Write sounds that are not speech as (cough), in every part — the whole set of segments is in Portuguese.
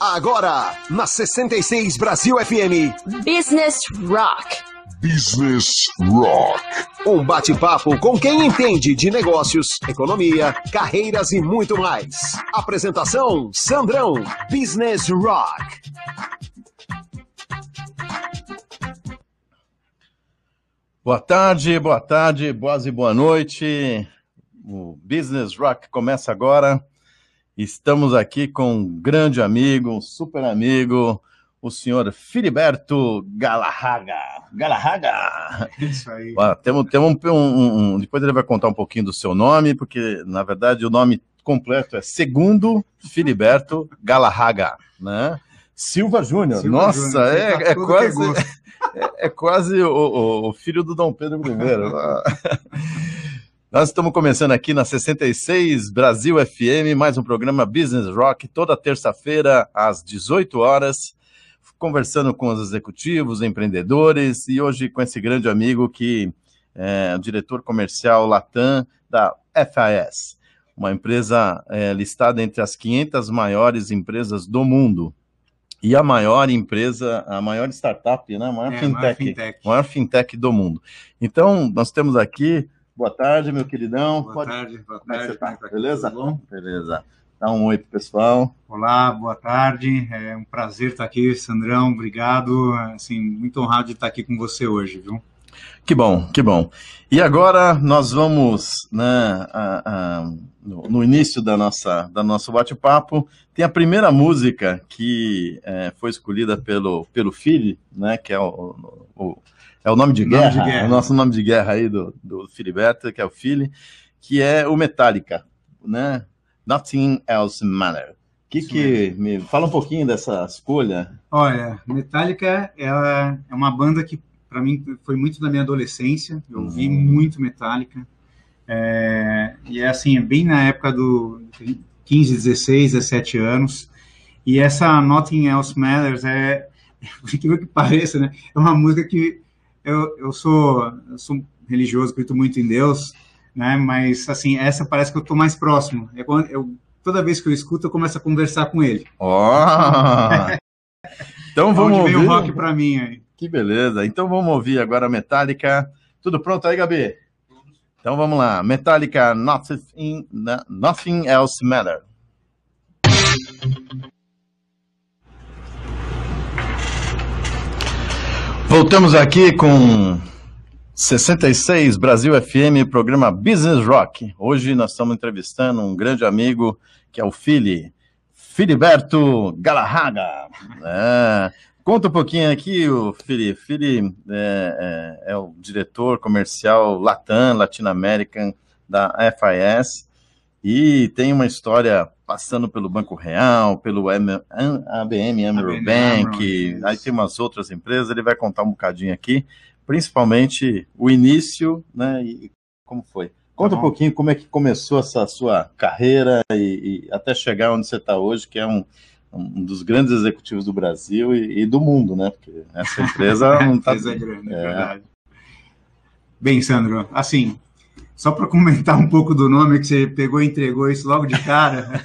Agora, na 66 Brasil FM. Business Rock. Business Rock. Um bate-papo com quem entende de negócios, economia, carreiras e muito mais. Apresentação: Sandrão. Business Rock. Boa tarde, boa tarde, boas e boa noite. O Business Rock começa agora. Estamos aqui com um grande amigo, um super amigo, o senhor Filiberto Galarraga. Galarraga! Isso aí. Ó, temos, temos um, um, um, depois ele vai contar um pouquinho do seu nome, porque na verdade o nome completo é Segundo Filiberto Galarraga, né? Silva Júnior. Nossa, Júnior, é, tá é, quase, é, é, quase o, o, o, filho do Dom Pedro I. (laughs) Nós estamos começando aqui na 66 Brasil FM, mais um programa Business Rock, toda terça-feira às 18 horas, conversando com os executivos, empreendedores e hoje com esse grande amigo que é o diretor comercial Latam da FAS, uma empresa é, listada entre as 500 maiores empresas do mundo e a maior empresa, a maior startup, né? a maior, é, fintech, maior fintech, maior fintech do mundo. Então, nós temos aqui Boa tarde, meu queridão. Boa Pode... tarde, boa Como tarde. É tá? tá Beleza? Bom? Beleza. Dá um oi pro pessoal. Olá, boa tarde. É um prazer estar aqui, Sandrão. Obrigado. Assim, muito honrado de estar aqui com você hoje, viu? Que bom, que bom. E agora nós vamos, né, a, a, no, no, início da nossa, da nosso bate-papo, tem a primeira música que é, foi escolhida pelo, pelo Philly, né, que é o, o é o nome de, guerra, de guerra, o nosso nome de guerra aí do, do Filiberto, que é o Philly, que é o Metallica, né? Nothing Else Matter. Que que me fala um pouquinho dessa escolha? Olha, Metallica ela é uma banda que para mim foi muito da minha adolescência. Eu uhum. vi muito Metallica. É, e é assim, é bem na época do 15, 16, 17 anos. E essa Nothing Else Matters é, (laughs) por incrível que pareça, né? É uma música que eu, eu, sou, eu sou religioso, acredito muito em Deus, né? Mas, assim, essa parece que eu estou mais próximo. É quando eu, toda vez que eu escuto, eu começo a conversar com ele. Oh! (laughs) então vamos Onde ouvir. o rock para mim aí. Que beleza. Então vamos ouvir agora a Metallica. Tudo pronto aí, Gabi? Então vamos lá. Metallica, Nothing, nothing Else Matter. Voltamos aqui com 66 Brasil FM, programa Business Rock. Hoje nós estamos entrevistando um grande amigo que é o Fili, Filiberto Galarraga. É, conta um pouquinho aqui, o Fili. Fili é, é, é, o diretor comercial Latam, Latin American da FIS e tem uma história passando pelo Banco Real, pelo M, ABM Amro Bank, aí tem umas outras empresas, ele vai contar um bocadinho aqui, principalmente o início, né, e como foi. Conta tá um pouquinho como é que começou essa sua carreira e, e até chegar onde você está hoje, que é um, um dos grandes executivos do Brasil e, e do mundo, né? Porque essa empresa (laughs) não está. é grande, é, é verdade. Bem, Sandro, assim, só para comentar um pouco do nome que você pegou e entregou isso logo de cara.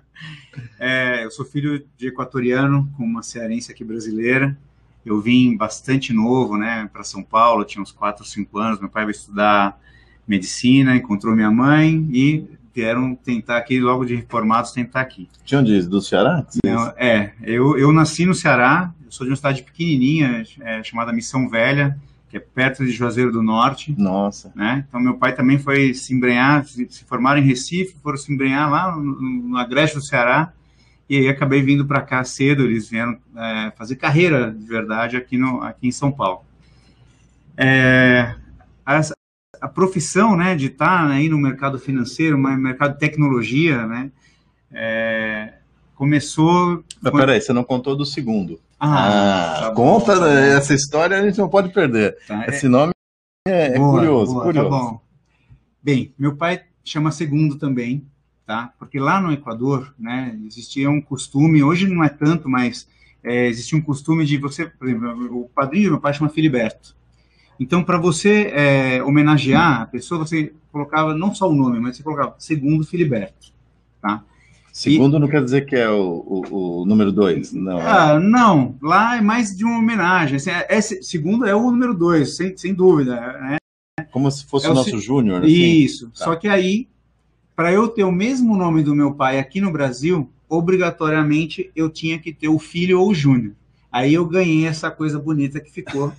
(laughs) é, eu sou filho de equatoriano com uma cearense aqui brasileira. Eu vim bastante novo, né, para São Paulo, tinha uns 4 ou 5 anos. Meu pai vai estudar medicina, encontrou minha mãe e vieram tentar aqui, logo de reformados, tentar aqui. De onde? Do Ceará? É, eu, eu nasci no Ceará, eu sou de uma cidade pequenininha, é, chamada Missão Velha, que é perto de Juazeiro do Norte. Nossa. Né? Então, meu pai também foi se embrenhar, se, se formaram em Recife, foram se embrenhar lá no, no Agreste do Ceará, e aí acabei vindo para cá cedo, eles vieram é, fazer carreira de verdade aqui, no, aqui em São Paulo. É, a, a, profissão né, de estar tá aí no mercado financeiro, no mercado de tecnologia, né, é, começou... Mas quando... peraí, você não contou do segundo. Ah, tá conta bom, tá essa história, a gente não pode perder. Tá, é Esse é... nome é, é boa, curioso, boa, tá curioso. Tá bom. Bem, meu pai chama segundo também, tá? Porque lá no Equador, né, existia um costume, hoje não é tanto, mas é, existia um costume de você, por exemplo, o padrinho do meu pai chama Filiberto. Então, para você é, homenagear a pessoa, você colocava não só o nome, mas você colocava segundo Filiberto, tá? Segundo e... não quer dizer que é o, o, o número dois, não. É? Ah, não, lá é mais de uma homenagem. Assim, é, é, segundo é o número dois, sem, sem dúvida. Né? Como se fosse é o nosso júnior. Assim. Isso. Tá. Só que aí, para eu ter o mesmo nome do meu pai aqui no Brasil, obrigatoriamente eu tinha que ter o filho ou o júnior. Aí eu ganhei essa coisa bonita que ficou,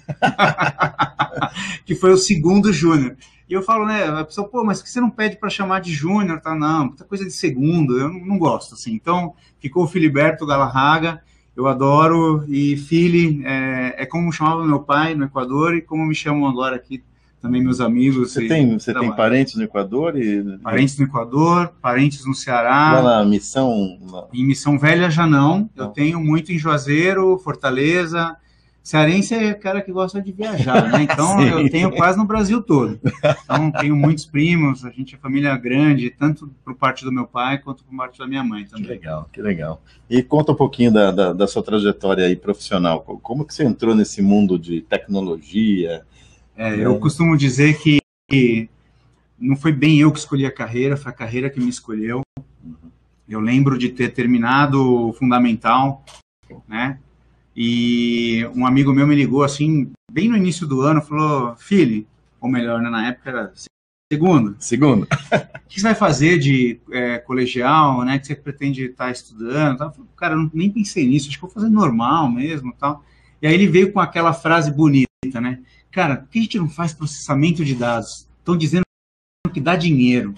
(laughs) que foi o segundo júnior. E eu falo, né, a pessoa, pô, mas que você não pede para chamar de júnior, tá? Não, muita coisa de segundo, eu não, não, gosto, assim. Então, ficou o Filiberto Galarraga, eu adoro, e Fili é, é como chamava meu pai no Equador e como me chamam agora aqui também meus amigos. Você tem, você tem parentes no Equador? E... Parentes no Equador, parentes no Ceará. Lá na Missão? Em Missão Velha já não, eu tenho muito em Juazeiro, Fortaleza, Cearense é cara que gosta de viajar, né? (laughs) Então eu tenho quase no Brasil todo. Então tenho muitos primos, a gente é família grande, tanto por parte do meu pai quanto por parte da minha mãe também. Que legal, que legal. E conta um pouquinho da, da, da sua trajetória aí profissional. Como que você entrou nesse mundo de tecnologia? É, eu é. costumo dizer que não foi bem eu que escolhi a carreira, foi a carreira que me escolheu. Uhum. Eu lembro de ter terminado o fundamental, né? E um amigo meu me ligou assim, bem no início do ano, falou: Filho, ou melhor, né, na época era segundo. Segundo. (laughs) O que você vai fazer de é, colegial, né? Que você pretende estar estudando? Tal? Cara, eu nem pensei nisso, acho que vou fazer normal mesmo tal. E aí ele veio com aquela frase bonita, né? Cara, por que a gente não faz processamento de dados? Estão dizendo que dá dinheiro,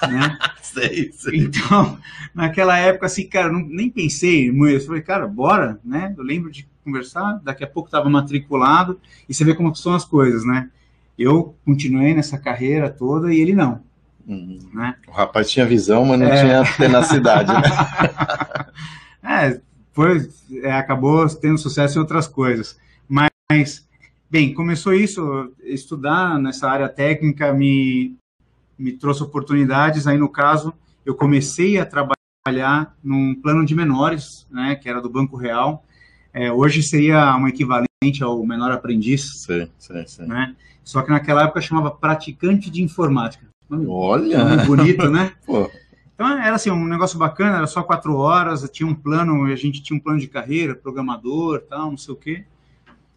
né? (laughs) sei, sei. Então, naquela época, assim, cara, não, nem pensei muito. Eu falei, cara, bora, né? Eu lembro de conversar, daqui a pouco estava matriculado, e você vê como são as coisas, né? Eu continuei nessa carreira toda e ele não. Uhum. Né? O rapaz tinha visão, mas não é... tinha tenacidade, né? (laughs) é, foi, é, acabou tendo sucesso em outras coisas. Mas, bem, começou isso, estudar nessa área técnica me, me trouxe oportunidades. Aí, no caso, eu comecei a trabalhar num plano de menores, né, que era do Banco Real. É, hoje seria um equivalente ao menor aprendiz. Sim, sim, sim. Né? Só que naquela época chamava praticante de informática. Olha! Nome bonito, né? (laughs) Pô. Então era assim, um negócio bacana, era só quatro horas, tinha um plano, a gente tinha um plano de carreira, programador, tal, não sei o quê.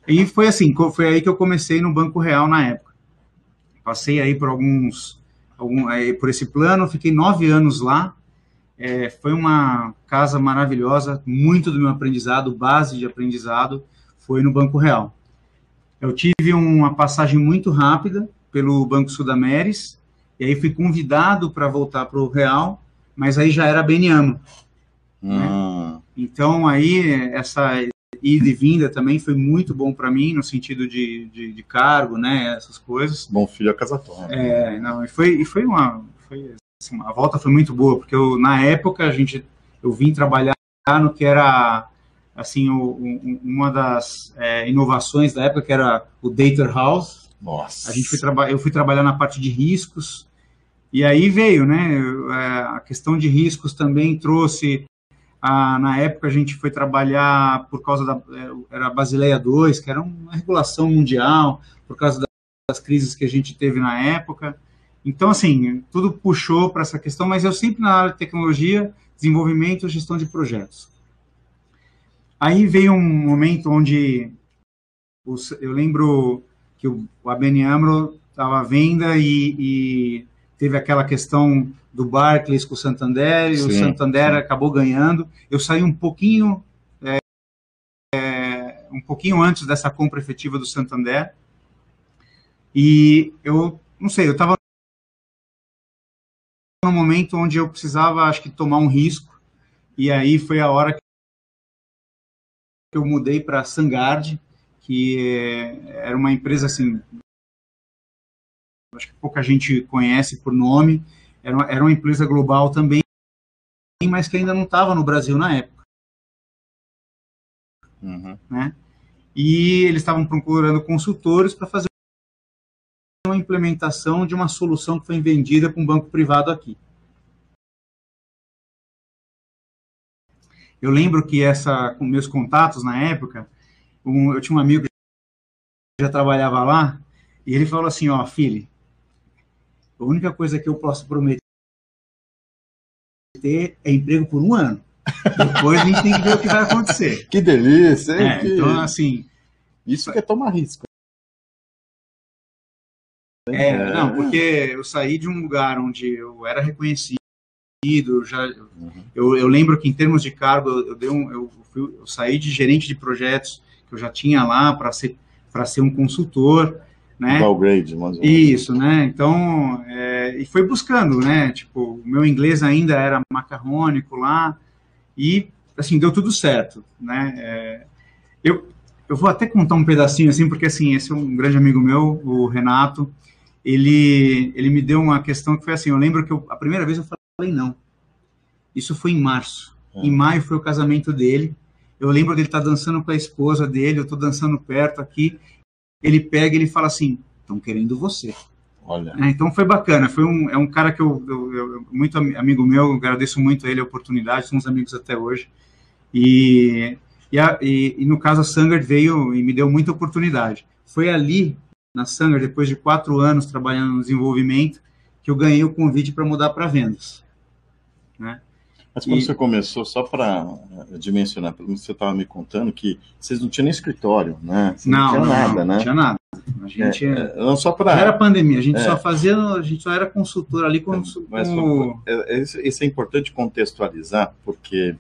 E foi assim, foi aí que eu comecei no Banco Real na época. Passei aí por alguns algum, é, por esse plano, fiquei nove anos lá. É, foi uma casa maravilhosa, muito do meu aprendizado, base de aprendizado, foi no Banco Real. Eu tive uma passagem muito rápida pelo Banco Sudameris, e aí fui convidado para voltar para o Real, mas aí já era Beniamo. Né? Hum. Então aí essa ida e vinda também foi muito bom para mim, no sentido de, de, de, cargo, né, essas coisas. Bom filho a casa toda. É, não, e foi, e foi uma... Foi, assim, a volta foi muito boa, porque eu, na época a gente, eu vim trabalhar no que era assim o, o, uma das é, inovações da época que era o data house nossa a gente foi eu fui trabalhar na parte de riscos e aí veio né é, a questão de riscos também trouxe ah, na época a gente foi trabalhar por causa da é, era Basileia 2, que era uma regulação mundial, por causa das crises que a gente teve na época. Então, assim, tudo puxou para essa questão, mas eu sempre na área de tecnologia, desenvolvimento e gestão de projetos. Aí veio um momento onde eu lembro que o ABN AMRO estava à venda e, e teve aquela questão do Barclays com o Santander, e sim, o Santander sim. acabou ganhando. Eu saí um pouquinho, é, é, um pouquinho antes dessa compra efetiva do Santander, e eu, não sei, eu estava num momento onde eu precisava, acho que, tomar um risco, e aí foi a hora que eu mudei para a Sangard, que é, era uma empresa, assim, acho que pouca gente conhece por nome, era uma, era uma empresa global também, mas que ainda não estava no Brasil na época. Uhum. Né? E eles estavam procurando consultores para fazer uma implementação de uma solução que foi vendida para um banco privado aqui. Eu lembro que essa, com meus contatos na época, um, eu tinha um amigo que já trabalhava lá, e ele falou assim, ó, filho, a única coisa que eu posso prometer ter é emprego por um ano. Depois a gente tem que ver o que vai acontecer. Que delícia, hein? É, Que- então, assim, Isso que é tomar risco. É, não, porque eu saí de um lugar onde eu era reconhecido, já, eu, eu lembro que em termos de cargo, eu, eu dei um, eu, fui- eu saí de gerente de projetos que eu já tinha lá para ser para ser um consultor, né? Menos. Isso, né? Então, é, e foi buscando, né? Tipo, o meu inglês ainda era macarrônico lá e assim deu tudo certo, né? É, eu eu vou até contar um pedacinho assim, porque assim esse é um grande amigo meu, o Renato. Ele ele me deu uma questão que foi assim. Eu lembro que eu, a primeira vez eu falei não. Isso foi em março. É. Em maio foi o casamento dele. Eu lembro dele estar dançando com a esposa dele. Eu estou dançando perto aqui. Ele pega e ele fala assim: "Estão querendo você". Olha. É, então foi bacana, foi um, é um cara que eu, eu- eu- muito ami- amigo meu, agradeço muito a ele a oportunidade, somos amigos até hoje. E, e, a- e- e no caso a Sanger veio e me deu muita oportunidade. Foi ali na Sanger, depois de quatro anos trabalhando no desenvolvimento, que eu ganhei o convite para mudar para vendas. Mas quando E- você começou, só para dimensionar, pelo menos você estava me contando que vocês não tinham nem escritório, né? Você Não, tinha não, nada, não, né? não tinha nada. A gente É, não só já era para. pandemia, a gente É. só fazia, a gente só era consultor ali com, Mas com- é, é, isso isso é importante contextualizar, porque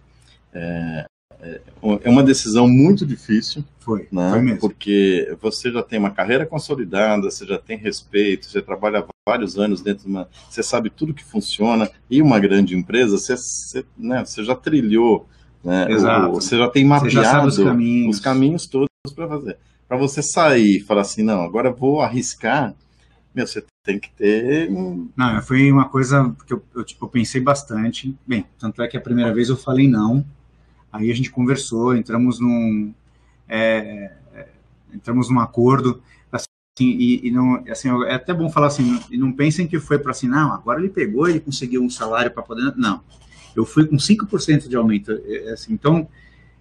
é, é, uma decisão muito difícil, foi, né? foi mesmo. Porque você já tem uma carreira consolidada, você já tem respeito, você trabalha vários anos dentro de uma. Você sabe tudo que funciona, e uma grande empresa, você, você, né, você já trilhou, né, Exato. o- você já tem mapeado já os caminhos. os caminhos todos para fazer. Para você sair e falar assim, não, agora vou arriscar, meu, você tem que ter. Não, foi uma coisa que eu, eu, tipo, eu pensei bastante. Bem, tanto é que a primeira vez eu falei não. Aí a gente conversou, entramos num, é, é, entramos num acordo. Assim, e, e não, assim, é até bom falar assim, e não pensem que foi para assim, não, agora ele pegou, ele conseguiu um salário para poder. Não, eu fui com 5% de aumento. é, assim, então,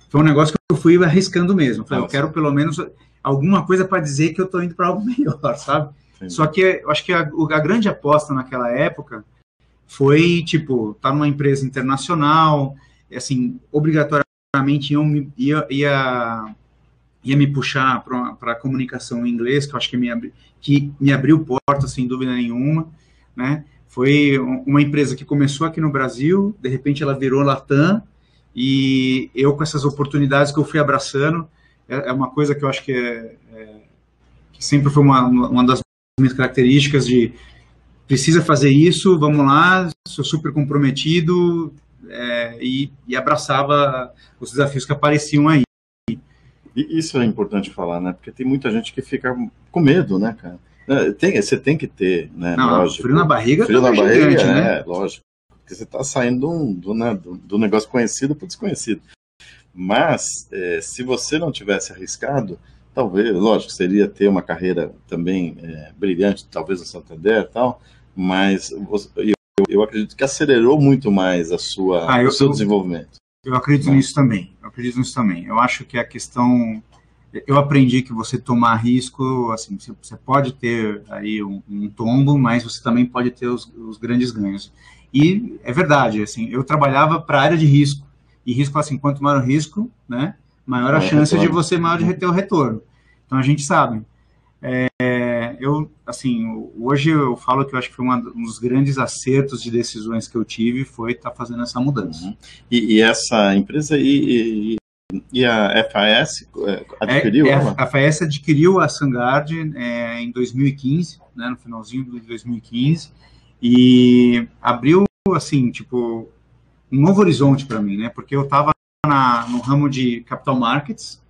foi um negócio que eu fui arriscando mesmo. Falei, eu quero pelo menos alguma coisa para dizer que eu estou indo para algo (laughs) melhor, sabe? Só que eu acho que a, a grande aposta naquela época foi, tipo, estar numa empresa internacional, assim, obrigatoriamente iam me- ia, ia, ia me puxar para a comunicação em inglês, que eu acho que me, abri, que me abriu porta, sem dúvida nenhuma, né? Foi um- uma empresa que começou aqui no Brasil, de repente ela virou Latam, e eu com essas oportunidades que eu fui abraçando, é, é uma coisa que eu acho que, é, é- que sempre foi uma, uma das minhas características de precisa fazer isso, vamos lá, sou super comprometido é, e, e abraçava os desafios que apareciam aí. Isso é importante falar, né? Porque tem muita gente que fica com medo, né, cara? É, Tem, você tem que ter, né? Não, lógico. frio na barriga Frio na tá barriga, gigante, né? é, lógico. Porque você está saindo do, do, né, do, do negócio conhecido para o desconhecido. Mas, é, se você não tivesse arriscado, talvez, lógico, seria ter uma carreira também é, brilhante, talvez no Santander e tal, mas você- eu, eu acredito que acelerou muito mais a sua, Ah, eu- o seu eu- desenvolvimento. Eu acredito Né? nisso também. Eu acredito nisso também. Eu acho que a questão. Eu aprendi que você tomar risco, assim, você, pode ter aí um, um tombo, mas você também pode ter os, os grandes ganhos. E é verdade, assim, eu trabalhava para a área de risco. E risco, assim, quanto maior o risco, né, maior a Maior chance de retorno. você maior de ter o retorno. Então a gente sabe. É, eu, assim, hoje eu falo que eu acho que foi uma- um dos grandes acertos de decisões que eu tive foi estar fazendo essa mudança. Uhum. E, e essa empresa e, e, e a FAS é, adquiriu É, é, ela? a FAS adquiriu a Sangard é, em 2015, né, no finalzinho de 2015, e abriu, assim, tipo, um novo horizonte para mim, né, porque eu estava no ramo de capital markets,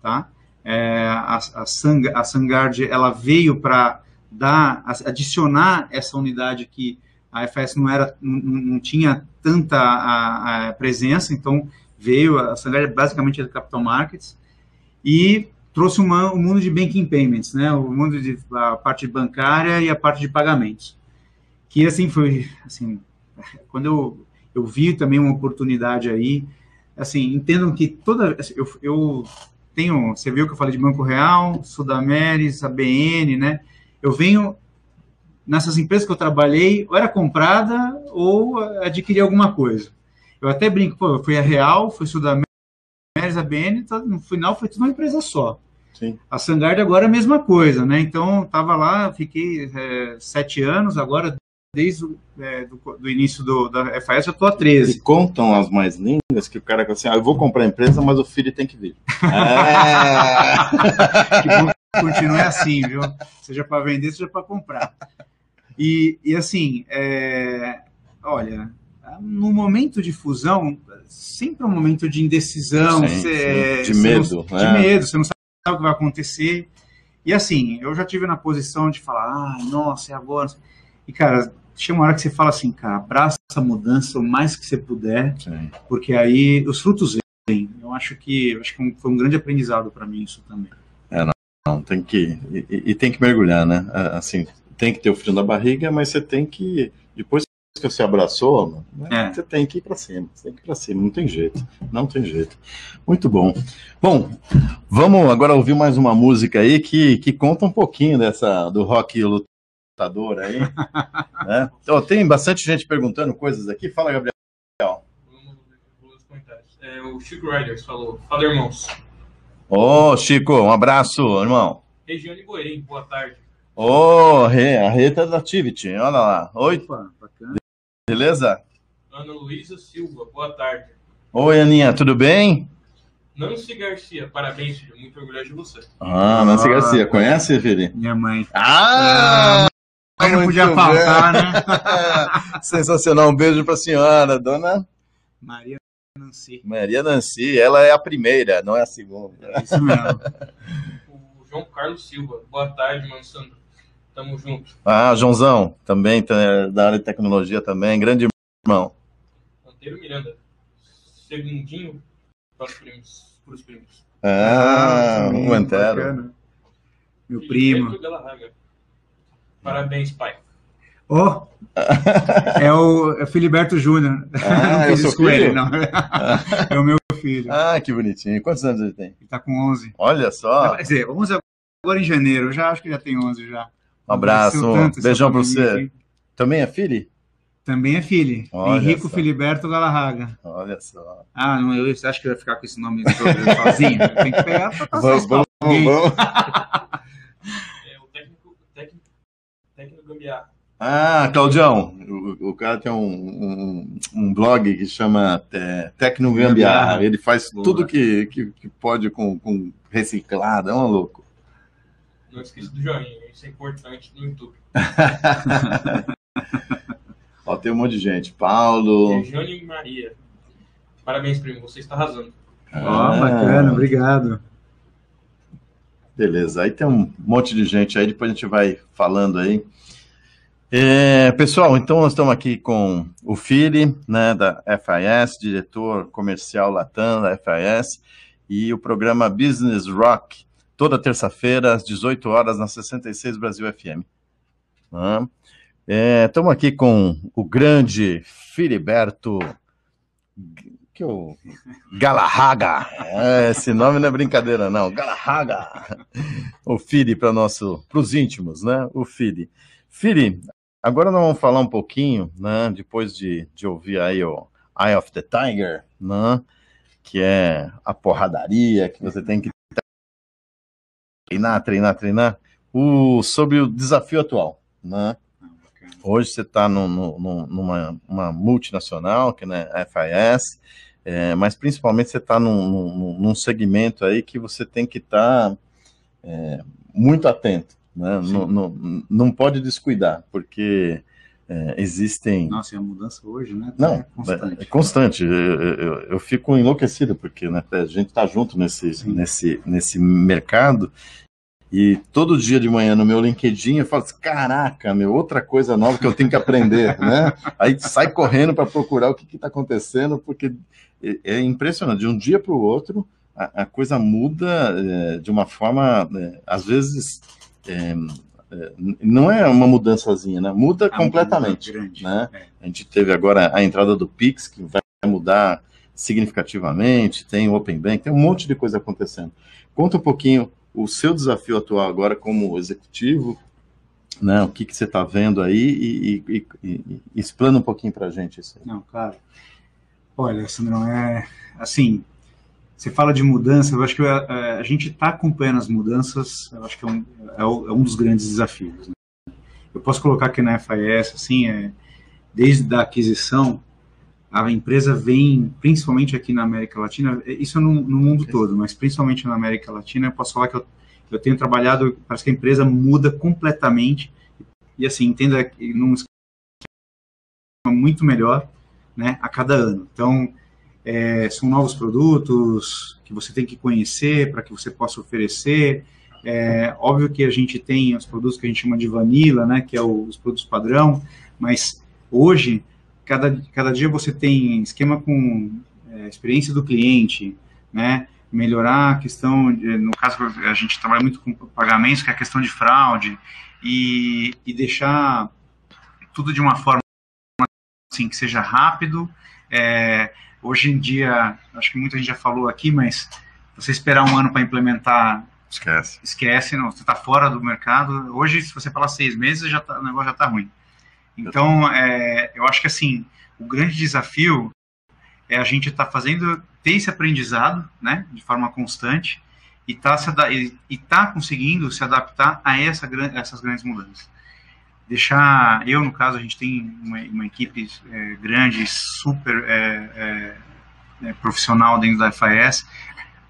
tá, é, a, a, Sang, a Sangard, ela veio para dar, adicionar essa unidade que a FAS não era, não, não tinha tanta a, a presença, então veio, a Sangard basicamente é do capital markets, e trouxe uma, o mundo de banking payments, né, o mundo de a parte bancária e a parte de pagamentos, que assim foi, assim, quando eu, eu vi também uma oportunidade aí, assim, entendam que toda, eu, eu tenho, você viu que eu falei de Banco Real, Sudameris, ABN, né, eu venho nessas empresas que eu trabalhei, ou era comprada ou adquiria alguma coisa. Eu até brinco, pô, foi a Real, foi Sudamérica, a BN, tá, no final foi tudo uma empresa só. Sim. A Sangard agora é a mesma coisa, né? Então, estava lá, fiquei é, sete anos, agora desde o é, do, do, início do, da FAS, eu estou há 13. E contam as mais lindas que o cara assim, ah, eu vou comprar a empresa, mas o filho tem que vir. É... (laughs) que continue assim, viu? Seja para vender, seja para comprar. E, e assim, é... olha, no momento de fusão, sempre é um momento de indecisão, Sim, cê, sim. De medo. Não, né? De medo, você não sabe o que vai acontecer. E assim, eu já tive na posição de falar, ah, nossa, é agora. E, cara, chega uma hora que você fala assim, cara, abraça a mudança o mais que você puder, Sim. porque aí os frutos vêm. Eu acho que, acho que foi um grande aprendizado para mim isso também. Não, tem que. E, e, tem que mergulhar, né? Assim, tem que ter o frio na barriga, mas você tem que. Depois que você abraçou, né, É. você tem que ir para cima. Você tem que ir para cima, não tem jeito. Não tem jeito. Muito bom. Bom, vamos agora ouvir mais uma música aí que, que conta um pouquinho dessa do rock lutador aí. (laughs) né? Então, tem bastante gente perguntando coisas aqui. Fala, Gabriel. Vamos ver os comentários. É, o Chico Riders falou: Fala, irmãos. Ô, Chico, um abraço, irmão. Regiane Boerim, boa tarde. Ô, Rê, a Reta da Activity, olha lá. Oi, Opa, bacana. beleza? Ana Luísa Silva, boa tarde. Oi, Aninha, tudo bem? Nancy Garcia, parabéns, filho. Muito orgulhoso de você. Ah, Nancy Ah, Garcia, conhece, Fili? Minha mãe. Ah! Mas não podia faltar, né? (laughs) Sensacional, um beijo para a senhora, dona Maria Nancy. Maria Nancy. Ela é a primeira, não é a segunda. É isso mesmo. (laughs) O João Carlos Silva, boa tarde, mano Sandro. Tamo junto. Ah, Joãozão, também tá, é da área de tecnologia também, grande irmão. Monteiro Miranda, segundinho para os primos. Pros primos. Ah, sim, um bacana. Meu primo. Parabéns, pai. Ó, é o é o Filiberto Júnior. Ah, (laughs) não é isso com filho? ele, não. (laughs) É o meu filho. Ah, que bonitinho. Quantos anos ele tem? Ele tá com 11. Olha só. Quer dizer, 11 agora em janeiro. Eu já acho que já tem 11 já. Um abraço, beijão para você. aqui. Também é filho? Também é filho. Olha Henrico só. Filiberto Galarraga. Olha só. Ah, não, eu, você acha que eu ia ficar com esse nome sozinho? Tem que pegar pra passar Vamos, vamos, vamos. (laughs) É, o técnico, técnico, técnico Gambiarra. Ah, Claudião, o, o cara tem um, um, um blog que chama é, Tecno Gambiarra. Ele faz Boa. tudo que, que, que pode com, com reciclado, é um louco. Não esqueça do joinha, isso é importante no YouTube. (laughs) Ó, tem um monte de gente. Paulo. Regiane Maria. Parabéns, primo, você está arrasando. Ó, Ah, bacana, obrigado. Beleza, aí tem um monte de gente aí, depois a gente vai falando aí. É, pessoal, então nós estamos aqui com o Fili, né, da FIS, diretor comercial Latam da FIS, e o programa Business Rock, toda terça-feira, às 18 horas, na 66 Brasil FM. Né? É, estamos aqui com o grande Filiberto que o Galarraga. É, esse nome não é brincadeira, não. Galarraga. O Fili para nosso, para os íntimos, né? O Fili. Fili, agora nós vamos falar um pouquinho, né? Depois de, de ouvir aí o Eye of the Tiger, né? Que é a porradaria que você tem que treinar, treinar, treinar. O, sobre o desafio atual, né? Hoje você está numa uma multinacional, que é a FIS, é, mas principalmente você está num, num, num, segmento aí que você tem que estar tá, é, muito atento, né? Não, não, não pode descuidar, porque é, existem. Nossa, e a mudança hoje, né? Não, é constante. É, constante. Eu, eu, eu, fico enlouquecido, porque né, a gente está junto nesse, nesse, nesse mercado. E todo dia de manhã no meu LinkedIn eu falo assim, caraca, meu, outra coisa nova que eu tenho que aprender, (laughs) né? Aí sai correndo para procurar o que está acontecendo, porque é impressionante, de um dia para o outro a, a, coisa muda é, de uma forma, é, às vezes, é, não é uma mudançazinha, né? Muda Ah, completamente, grande, né? A gente teve agora a entrada do Pix, que vai mudar significativamente, tem o Open Bank, tem um monte de coisa acontecendo. Conta um pouquinho o seu desafio atual agora como executivo né? O que, que você está vendo aí e, e, e, e explana um pouquinho para a gente isso aí. Não, claro. Olha, Sandrão, é assim, você fala de mudança, eu acho que a, a, a gente está acompanhando as mudanças, eu acho que é um, é, é um dos grandes desafios. Né? Eu posso colocar aqui na FIS, assim, é, desde a aquisição, a empresa vem, principalmente aqui na América Latina, isso no, no mundo todo, mas principalmente na América Latina, eu posso falar que eu eu tenho trabalhado, parece que a empresa muda completamente, e assim, entenda que num muito melhor, né, a cada ano. Então, é, são novos produtos que você tem que conhecer para que você possa oferecer. É, óbvio que a gente tem os produtos que a gente chama de vanilla, né, que é o, os produtos padrão, mas hoje, cada, cada dia você tem esquema com é, experiência do cliente, né, melhorar a questão, de, no caso a gente trabalha muito com pagamentos, que é a questão de fraude, e, e deixar tudo de uma forma assim, que seja rápido. É, hoje em dia, acho que muita gente já falou aqui, mas você esperar um ano para implementar, esquece. Esquece, não, você está fora do mercado. Hoje, se você falar seis meses, já tá, o negócio já está ruim. Então, é, eu acho que assim, o grande desafio é a gente estar tá fazendo, ter esse aprendizado, né, de forma constante, e tá, e tá conseguindo se adaptar a essa, essas grandes mudanças. Deixar, eu no caso, a gente tem uma, uma equipe é, grande, super é, é, é profissional dentro da FAS,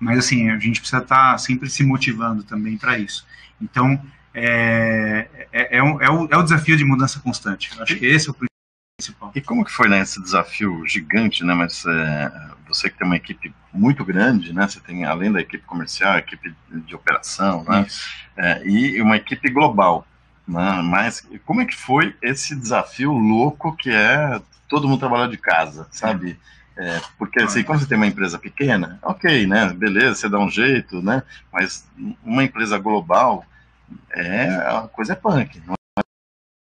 mas assim, a gente precisa estar tá sempre se motivando também para isso. Então, é, é, é, o, é, o, é o desafio de mudança constante. Acho que esse é o principal. E como que foi né, esse desafio gigante, né? Mas você que tem uma equipe muito grande, né? Você tem além da equipe comercial, a equipe de operação, né? É, e uma equipe global. Né? Mas como é que foi esse desafio louco que é todo mundo trabalhar de casa, sabe? É, porque assim, como você tem uma empresa pequena, ok, né? Beleza, você dá um jeito, né? Mas uma empresa global é a coisa é punk, não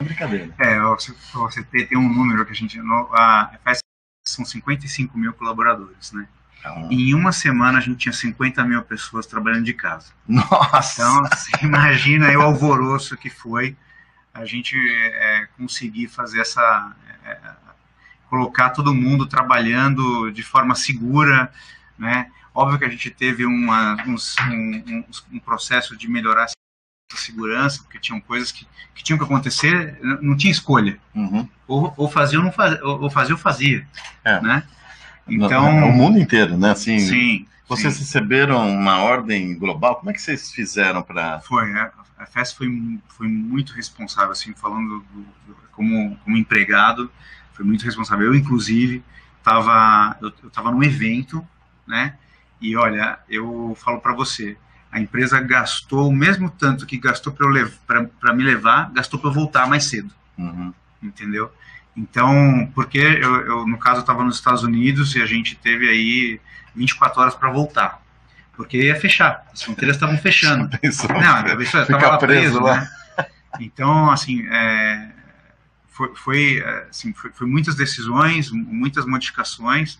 brincadeira. É, você, tem um número que a gente. A FS são 55 mil colaboradores, né? Então, em uma semana a gente tinha 50 mil pessoas trabalhando de casa. Nossa! Então, você imagina aí o alvoroço que foi a gente é, conseguir fazer essa. É, colocar todo mundo trabalhando de forma segura, né? Óbvio que a gente teve uma, uns, um, um, um processo de melhorar segurança, porque tinham coisas que, que tinham que acontecer, não tinha escolha. Uhum. Ou, ou fazia ou não fazia, ou fazia ou fazia, é. né? Então... O mundo inteiro, né? Assim, sim. Vocês sim. receberam uma ordem global, como é que vocês fizeram para... Foi, a, a FES foi, foi muito responsável, assim, falando do, do, como, como empregado, foi muito responsável. Eu, inclusive, estava eu, eu tava num evento, né? E olha, eu falo para você, a empresa gastou o mesmo tanto que gastou para me levar, gastou para eu voltar mais cedo. Uhum. Entendeu? Então, porque eu, eu no caso, estava nos Estados Unidos e a gente teve aí 24 horas para voltar. Porque ia fechar, as fronteiras estavam fechando. (laughs) Pensou, Não, isso estava lá preso, lá. Né? Então, assim, é, foi, foi, assim foi, foi, muitas decisões, muitas modificações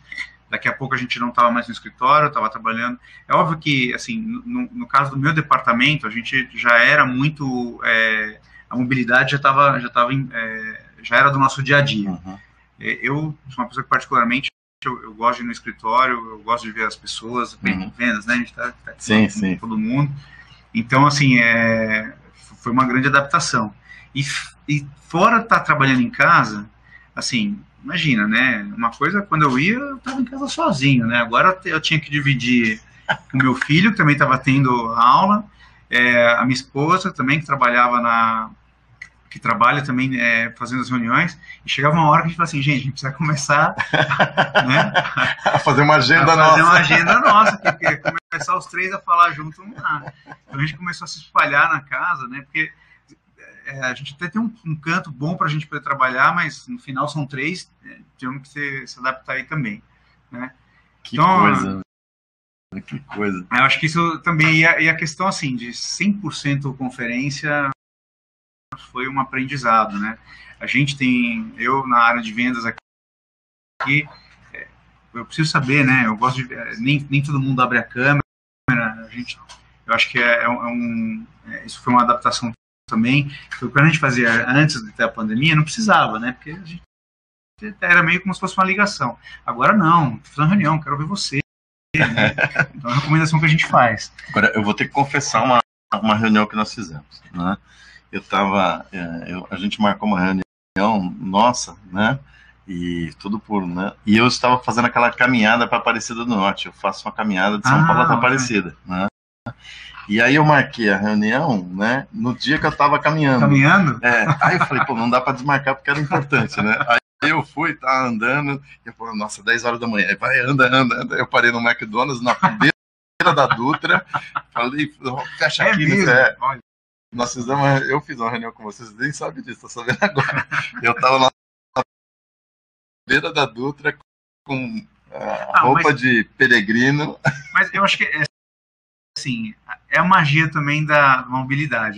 daqui a pouco a gente não estava mais no escritório, estava trabalhando. É óbvio que, assim, no, no, caso do meu departamento, a gente já era muito, é, a mobilidade já estava, já estava, é, já era do nosso dia a dia. Uhum. Eu sou uma pessoa que particularmente eu, eu, gosto de ir no escritório, eu gosto de ver as pessoas, bem, uhum. vendas, né? A gente está tá sim, com, sim. todo mundo. Então, assim, é, foi uma grande adaptação. E, e fora estar tá trabalhando em casa, assim, imagina, né? Uma coisa, quando eu ia, eu estava em casa sozinho, né? Agora eu tinha que dividir com meu filho, que também estava tendo aula, é, a minha esposa também, que trabalhava na. Que trabalha também é, fazendo as reuniões, e chegava uma hora que a gente falava assim, gente, a gente precisa começar (laughs) né, a fazer uma agenda a nossa. fazer uma agenda nossa, porque começar os três a falar junto não dá. Então a gente começou a se espalhar na casa, né? Porque é, a gente até tem um, um canto bom para a gente poder trabalhar, mas no final são três, é, temos que se, se, adaptar aí também, né? Que então, coisa. Que coisa. Eu acho que isso também, e a, e a questão assim, de 100% conferência foi um aprendizado, né? A gente tem, eu na área de vendas aqui, é, eu preciso saber, né? Eu gosto de, é, nem, nem todo mundo abre a câmera, a gente, eu acho que é, é um, é, isso foi uma adaptação também. Quando a gente fazia antes de ter a pandemia, não precisava, né? Porque a gente era meio como se fosse uma ligação. Agora não, tô fazendo reunião, quero ver você. Né? (laughs) Então é uma recomendação que a gente faz. Agora, eu vou ter que confessar uma, uma reunião que nós fizemos, né? Eu tava, é, eu, a gente marcou uma reunião nossa, né? E tudo por, né? E eu estava fazendo aquela caminhada para Aparecida do Norte. Eu faço uma caminhada de São Ah, Paulo até. Aparecida, né? E aí eu marquei a reunião, né? No dia que eu estava caminhando. Caminhando? É, aí eu falei, pô, não dá pra desmarcar porque era importante, né? Aí eu fui, tá andando, e eu falei, nossa, 10 horas da manhã, Aí vai, anda, anda, anda. Eu parei no McDonald's, na beira da Dutra, falei, fecha É aqui, né? É, nós fizemos, eu fiz uma reunião com vocês, nem sabe disso, tô sabendo agora. (laughs) Eu tava lá na beira da Dutra com a Ah, roupa mas- de peregrino. Mas eu acho que é, assim, é a magia também da mobilidade,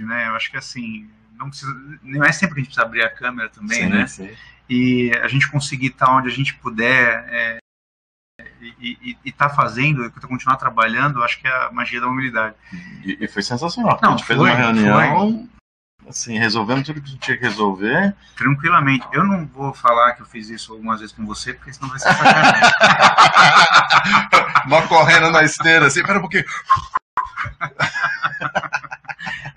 né? Eu acho que assim, não precisa, não é sempre que a gente precisa abrir a câmera também, né? sim. E a gente conseguir estar onde a gente puder é, e, e, e tá fazendo, e continuar trabalhando, acho que é a magia da mobilidade. E, e foi sensacional. Não, a gente fez foi, uma reunião, assim, resolvemos tudo que a gente tinha que resolver. Tranquilamente. Eu não vou falar que eu fiz isso algumas vezes com você, porque senão vai ser sacanagem. (laughs) Vá correndo na esteira, assim, pera um pouquinho. (laughs)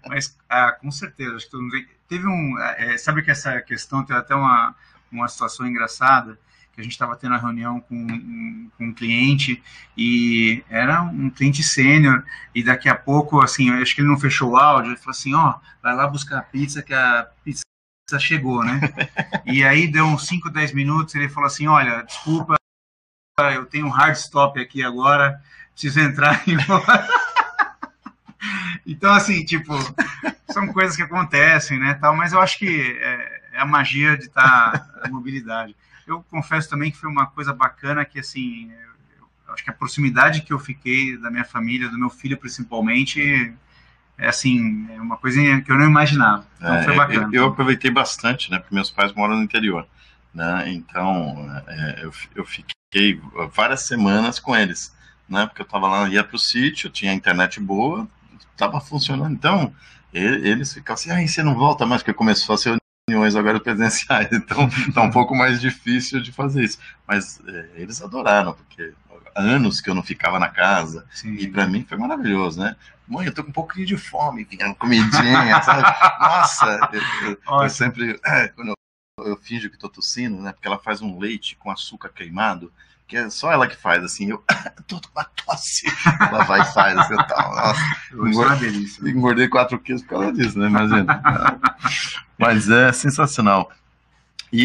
Mas, ah, com certeza, acho que todo mundo Teve um. é, sabe que essa questão teve até uma, uma situação engraçada, a gente estava tendo uma reunião com um, com um cliente, e era um cliente sênior, e daqui a pouco, assim, eu acho que ele não fechou o áudio, ele falou assim: ó, vai lá buscar a pizza, que a pizza chegou, né? (laughs) e aí deu uns 5, 10 minutos, ele falou assim: olha, desculpa, eu tenho um hard stop aqui agora, preciso entrar e (laughs) Então, assim, tipo, são coisas que acontecem, né, tal, mas eu acho que é, é a magia de estar a mobilidade. Eu confesso também que foi uma coisa bacana que, assim, eu acho que a proximidade que eu fiquei da minha família, do meu filho principalmente, é assim, é uma coisa que eu não imaginava. Então É, foi bacana. eu, eu aproveitei bastante, né? Porque meus pais moram no interior, né? Então é, eu, eu fiquei várias semanas com eles, né? Porque eu tava lá, ia pro sítio, tinha internet boa, tava funcionando. Então eles ficavam assim, aí você não volta mais, porque começou a ser reuniões agora presenciais, (laughs) então tá um pouco mais difícil de fazer isso. Mas é, eles adoraram, porque anos que eu não ficava na casa, Sim. e pra mim foi maravilhoso, né? Mãe, eu tô com um pouquinho de fome, comidinha, sabe? (laughs) Nossa, eu, eu- eu sempre, é, quando eu, eu finjo que tô tossindo, né? Porque ela faz um leite com açúcar queimado, que é só ela que faz, assim, eu (laughs) tô com uma tosse. Ela vai e faz, assim, eu tal. Nossa, delícia. engordei 4 quilos por causa disso, né? Imagina. Mas é sensacional. E,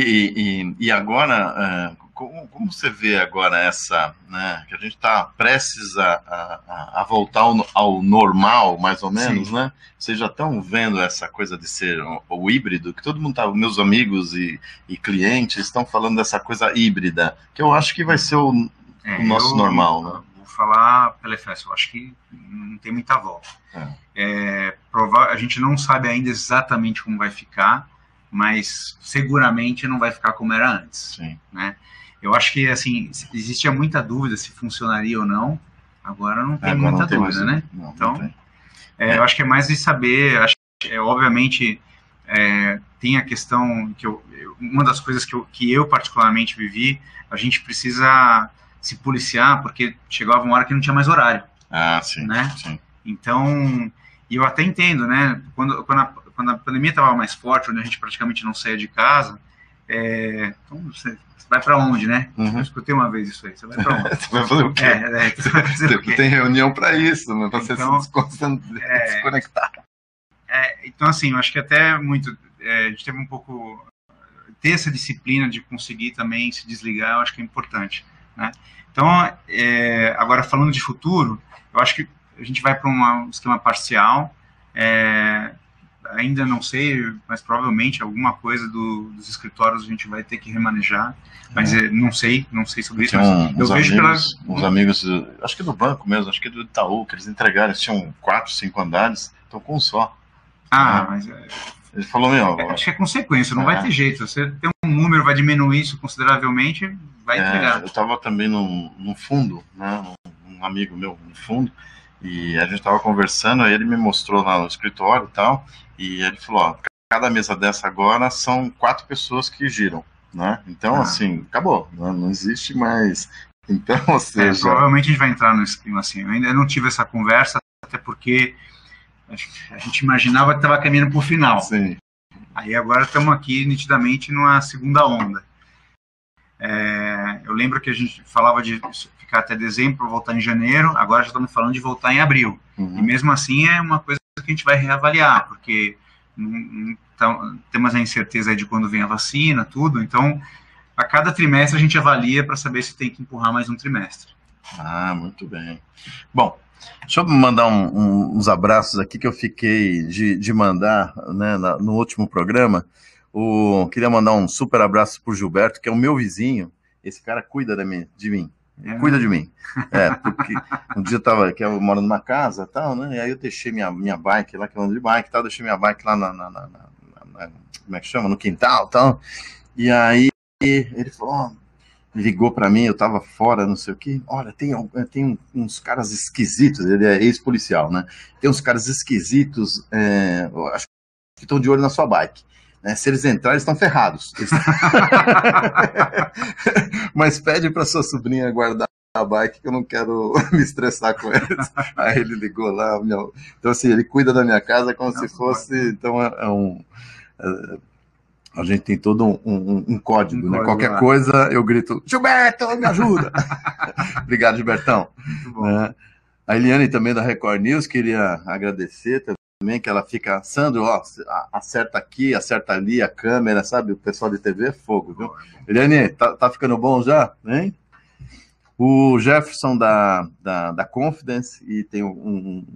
e, e- agora, é, como, como você vê agora essa, né, que a gente está prestes a, a, a voltar ao, ao normal, mais ou menos, Sim. né? Vocês já estão vendo essa coisa de ser o, o híbrido, que todo mundo tá, meus amigos e, e clientes estão falando dessa coisa híbrida, que eu acho que vai ser o, É, o nosso eu- normal, né? Vou falar pela EFES, eu acho que não tem muita volta. É, prova- a gente não sabe ainda exatamente como vai ficar, mas seguramente não vai ficar como era antes. Sim. Eu acho que assim existia muita dúvida se funcionaria ou não. Agora não tem Agora muita não tem dúvida, mais- né? não, não Então, tem. É, Eu acho que é mais de saber, acho que, é, obviamente, é, tem a questão que eu- uma das coisas que eu, que eu particularmente vivi, a gente precisa se policiar porque chegava uma hora que não tinha mais horário, Ah, sim, né? sim. Então, e eu até entendo, né? Quando, quando, a, quando a pandemia estava mais forte, onde a gente praticamente não saía de casa, é, então você, você vai para onde, né? Uhum. Eu escutei uma vez isso aí, você vai para onde? (laughs) Você vai fazer o quê? é, é, você vai fazer o Tem, quê? tem reunião para isso, né? Você Então, se descon- é, desconectar. É, então, assim, eu acho que até muito. é, a gente teve um pouco. Ter essa disciplina de conseguir também se desligar, eu acho que é importante. Né? Então, é, agora falando de futuro, eu acho que a gente vai para um esquema parcial. Ainda não sei, mas provavelmente alguma coisa do- dos escritórios a gente vai ter que remanejar. Mas é, não sei, não sei sobre isso. Um- eu vejo pela. amigos, uns amigos, acho que do banco mesmo, acho que do Itaú, que eles entregaram, eles tinham quatro, cinco andares, estão com um só. Ah, mas é, Ele falou, meu, é, acho que é consequência, não É. vai ter jeito. Você tem um número, vai diminuir isso consideravelmente, vai é, entregar. eu estava também num, num fundo, né, um, um amigo meu, no fundo, E a gente tava conversando, aí ele me mostrou lá no escritório e tal, e ele falou, ó, cada mesa dessa agora são quatro pessoas que giram, né? Então, Ah. assim, acabou, né? não existe mais. (laughs) Então, ou É, seja, provavelmente a gente vai entrar no esquema assim. Eu ainda não tive essa conversa, até porque a gente imaginava que estava caminhando para o final. sim, Aí agora estamos aqui nitidamente numa segunda onda. É, eu lembro que a gente falava de ficar até dezembro voltar em janeiro, agora já estamos falando de voltar em abril. E uhum, mesmo assim é uma coisa que a gente vai reavaliar, porque tam- temos a incerteza de quando vem a vacina, tudo. Então, a cada trimestre a gente avalia para saber se tem que empurrar mais um trimestre. Ah, muito bem. Bom, deixa eu mandar um- um- uns abraços aqui que eu fiquei de, de mandar né, na- no último programa. O, queria mandar um super abraço pro Gilberto, que é o meu vizinho. Esse cara cuida da mim, de mim. É, Cuida de mim. É, porque um dia eu tava, que eu moro numa casa e tal, né? E aí eu deixei minha, minha bike lá, que eu ando de bike tal, deixei minha bike lá na, na- na- na- como é que chama? No quintal e tal. E aí ele falou, ligou pra mim, eu tava fora, não sei o quê. Olha, tem, tem uns caras esquisitos, ele é ex-policial, né? Tem uns caras esquisitos, é, acho que estão de olho na sua bike. Né? Se eles entrarem, eles estão ferrados. Eles- (laughs) Mas pede pra sua sobrinha guardar a bike que eu não quero (laughs) me estressar com eles. Aí ele ligou lá, meu. Então, assim, ele cuida da minha casa como se fosse. Então, é, é um. é, a gente tem todo um, um- um código, Um né? código Qualquer lá. coisa eu grito, Gilberto, me ajuda! (laughs) Obrigado, Gilbertão. Né? A Eliane também da Record News, queria agradecer também, que ela fica, Sandro, ó, acerta aqui, acerta ali a câmera, sabe? O pessoal de TV é fogo, viu? Eliane, tá, tá ficando bom já? Hein? O Jefferson da, da, da Confidence e tem um,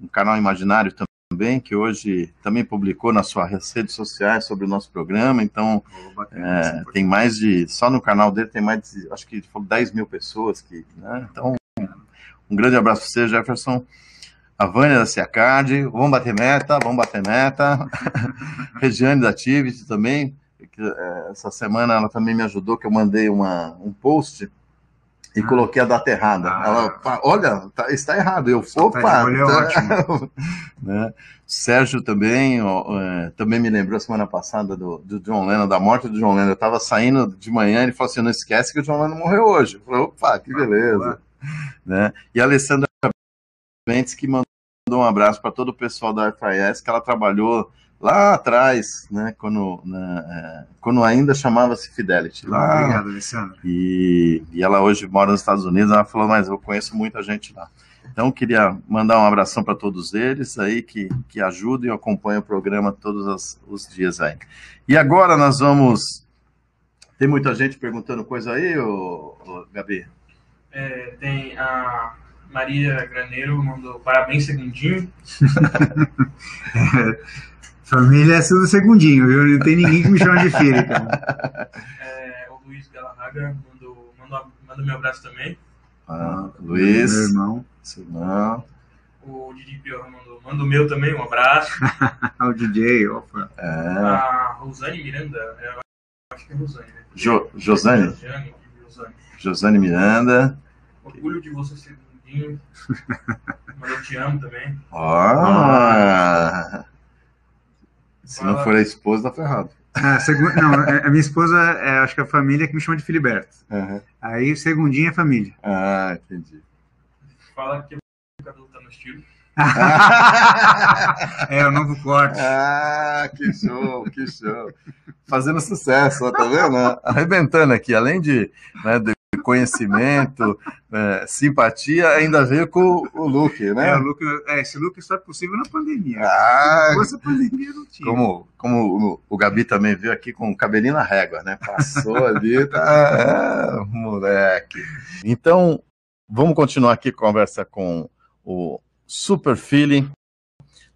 um- canal imaginário também, que hoje também publicou nas suas redes sociais sobre o nosso programa, então é, tem mais de, só no canal dele tem mais de, acho que falou 10 mil pessoas que, né? Então, um grande abraço para você, Jefferson. A Vânia da Ciacard, vamos bater meta, vamos bater meta. (laughs) Regiane da Tivit também, é, essa semana ela também me ajudou, que eu mandei uma, um post e Ah. coloquei a data errada. Ah. Ela, olha, tá, está errado. Eu, Tá opa! de olho, é ótimo. (laughs) né? Sérgio também, ó, é, também me lembrou semana passada do, do John Lennon, da morte do John Lennon. Eu estava saindo de manhã e ele falou assim: não esquece que o John Lennon morreu hoje. Eu falei, opa, que beleza. né? E a Alessandra Bentes que mandou um abraço para todo o pessoal da FIS, que ela trabalhou lá atrás, né? Quando, né, é, quando ainda chamava-se Fidelity. Lá, Obrigado, Alessandro. e, e ela hoje mora nos Estados Unidos. Ela falou, mas eu conheço muita gente lá. Então, queria mandar um abração para todos eles aí que, que ajudam e acompanham o programa todos os, os dias aí. E agora nós vamos. Tem muita gente perguntando coisa aí, ô, ô, Gabi? É, tem a Maria Graneiro, mandou parabéns, segundinho. (laughs) Família é tudo segundinho, viu? Não tem ninguém que me chama de filho. Cara. (laughs) É, o Luiz Galarraga mandou, mandou, manda meu abraço também. Ah, Luiz, Meu irmão. não, O Didi Pior mandou, manda o meu também, um abraço. Ah, (laughs) o DJ, opa. é, A Rosane Miranda, é, eu acho que é Rosane, né? Jo, Josane, Jane, Rosane. Josane Miranda, Orgulho de você ser segundinho. Mas eu te amo também. ó, se não for a esposa, tá ferrado. Ah, segu... Não, é- a minha esposa, é, acho que é a família que me chama de Filiberto. Uhum. Aí, segundinho é família. Ah, entendi. Fala que o cabelo tá no estilo. (laughs) É, o novo corte. Ah, que show, que show. Fazendo sucesso, ó, tá vendo? Arrebentando aqui, além de, né, de conhecimento, (laughs) né, simpatia, ainda veio com o look, É, né? o look, é, esse look só é possível na pandemia. Ah, Se fosse a pandemia, não tinha. como, como o, o Gabi também veio aqui com o cabelinho na régua, né? Passou ali, (laughs) tá, é, moleque. Então, vamos continuar aqui a conversa com o Super Feeling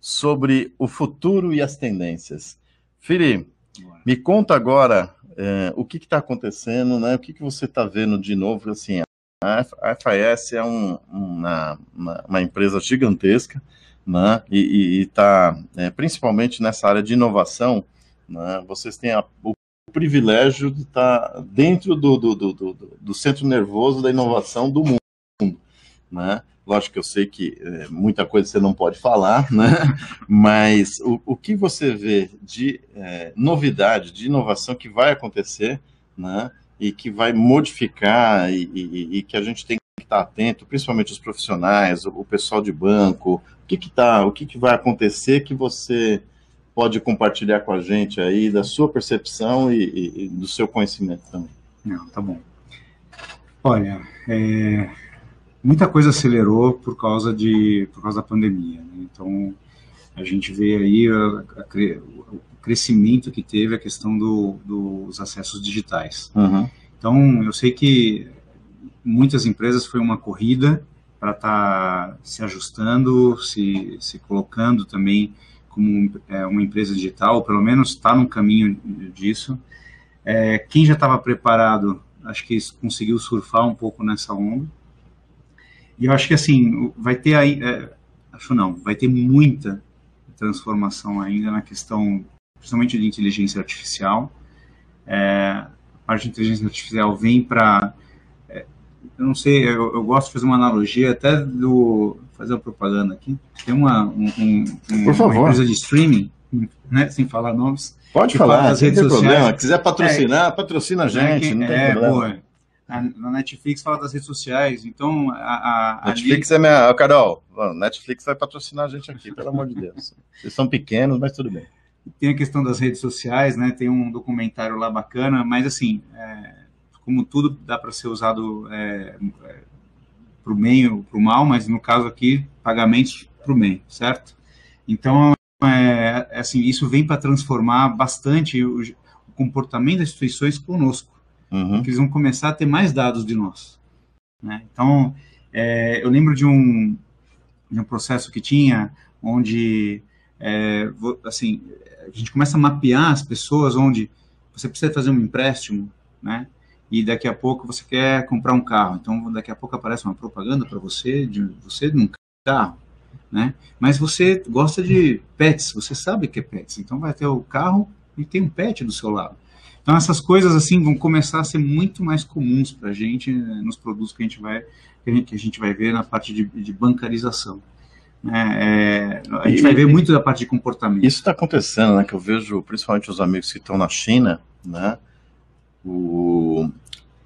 sobre o futuro e as tendências. Fili, me conta agora é, o que está acontecendo, né? O que, que você está vendo de novo? Assim, a FIS é um- uma, uma, empresa gigantesca, né? E está principalmente nessa área de inovação, né? Vocês têm a- o privilégio de estar dentro do, do, do, do, do centro nervoso da inovação do mundo, né? Lógico que eu sei que é, muita coisa você não pode falar, (laughs) né? Mas o, o que você vê de é, novidade, de inovação que vai acontecer, né? E que vai modificar e, e, e que a gente tem que estar atento, principalmente os profissionais, o, o pessoal de banco, o que que tá, o que que vai acontecer que você pode compartilhar com a gente aí da sua percepção e, e do seu conhecimento também. Não, tá bom. Olha, é, muita coisa acelerou por causa de por causa da pandemia. Né? Então a gente vê aí a, a, o crescimento que teve a questão do, dos acessos digitais. Uhum. Então eu sei que muitas empresas foi uma corrida para estar tá se ajustando, se, se colocando também como é, uma empresa digital, ou pelo menos está no caminho disso. É, quem já estava preparado, acho que conseguiu surfar um pouco nessa onda. E eu acho que assim, vai ter aí, é, acho não, vai ter muita transformação ainda na questão, principalmente de inteligência artificial. É, a parte de inteligência artificial vem para, é, eu não sei, eu, eu, gosto de fazer uma analogia até do, fazer uma propaganda aqui. Tem uma, um, um, uma empresa de streaming, né, sem falar nomes. Pode falar, fala redes tem sociais. problema. Quiser patrocinar, é, patrocina a gente, é, não tem é, problema. Boa na, Netflix fala das redes sociais, então a, a Netflix ali... é minha. Carol, Netflix vai patrocinar a gente aqui, pelo amor de Deus. Vocês são pequenos, mas tudo bem. Tem a questão das redes sociais, né? Tem um documentário lá bacana, mas assim, é, como tudo dá para ser usado é, é, para o bem ou para o mal, mas no caso aqui, pagamentos para o bem, certo? Então, é, é assim, isso vem para transformar bastante o, o comportamento das instituições conosco uhum. que eles vão começar a ter mais dados de nós. Né? Então, é, eu lembro de um, de um processo que tinha onde, é, assim, a gente começa a mapear as pessoas onde você precisa fazer um empréstimo, né? E daqui a pouco você quer comprar um carro. Então, daqui a pouco aparece uma propaganda para você de você num carro, né? Mas você gosta de pets, você sabe que é pets. Então, vai ter o carro e tem um pet do seu lado. Então essas coisas assim vão começar a ser muito mais comuns para a gente né, nos produtos que a gente vai que a gente, vai ver na parte de, de bancarização. É, a gente e, vai ver muito da parte de comportamento. Isso está acontecendo, né? Que eu vejo principalmente os amigos que estão na China, né? O,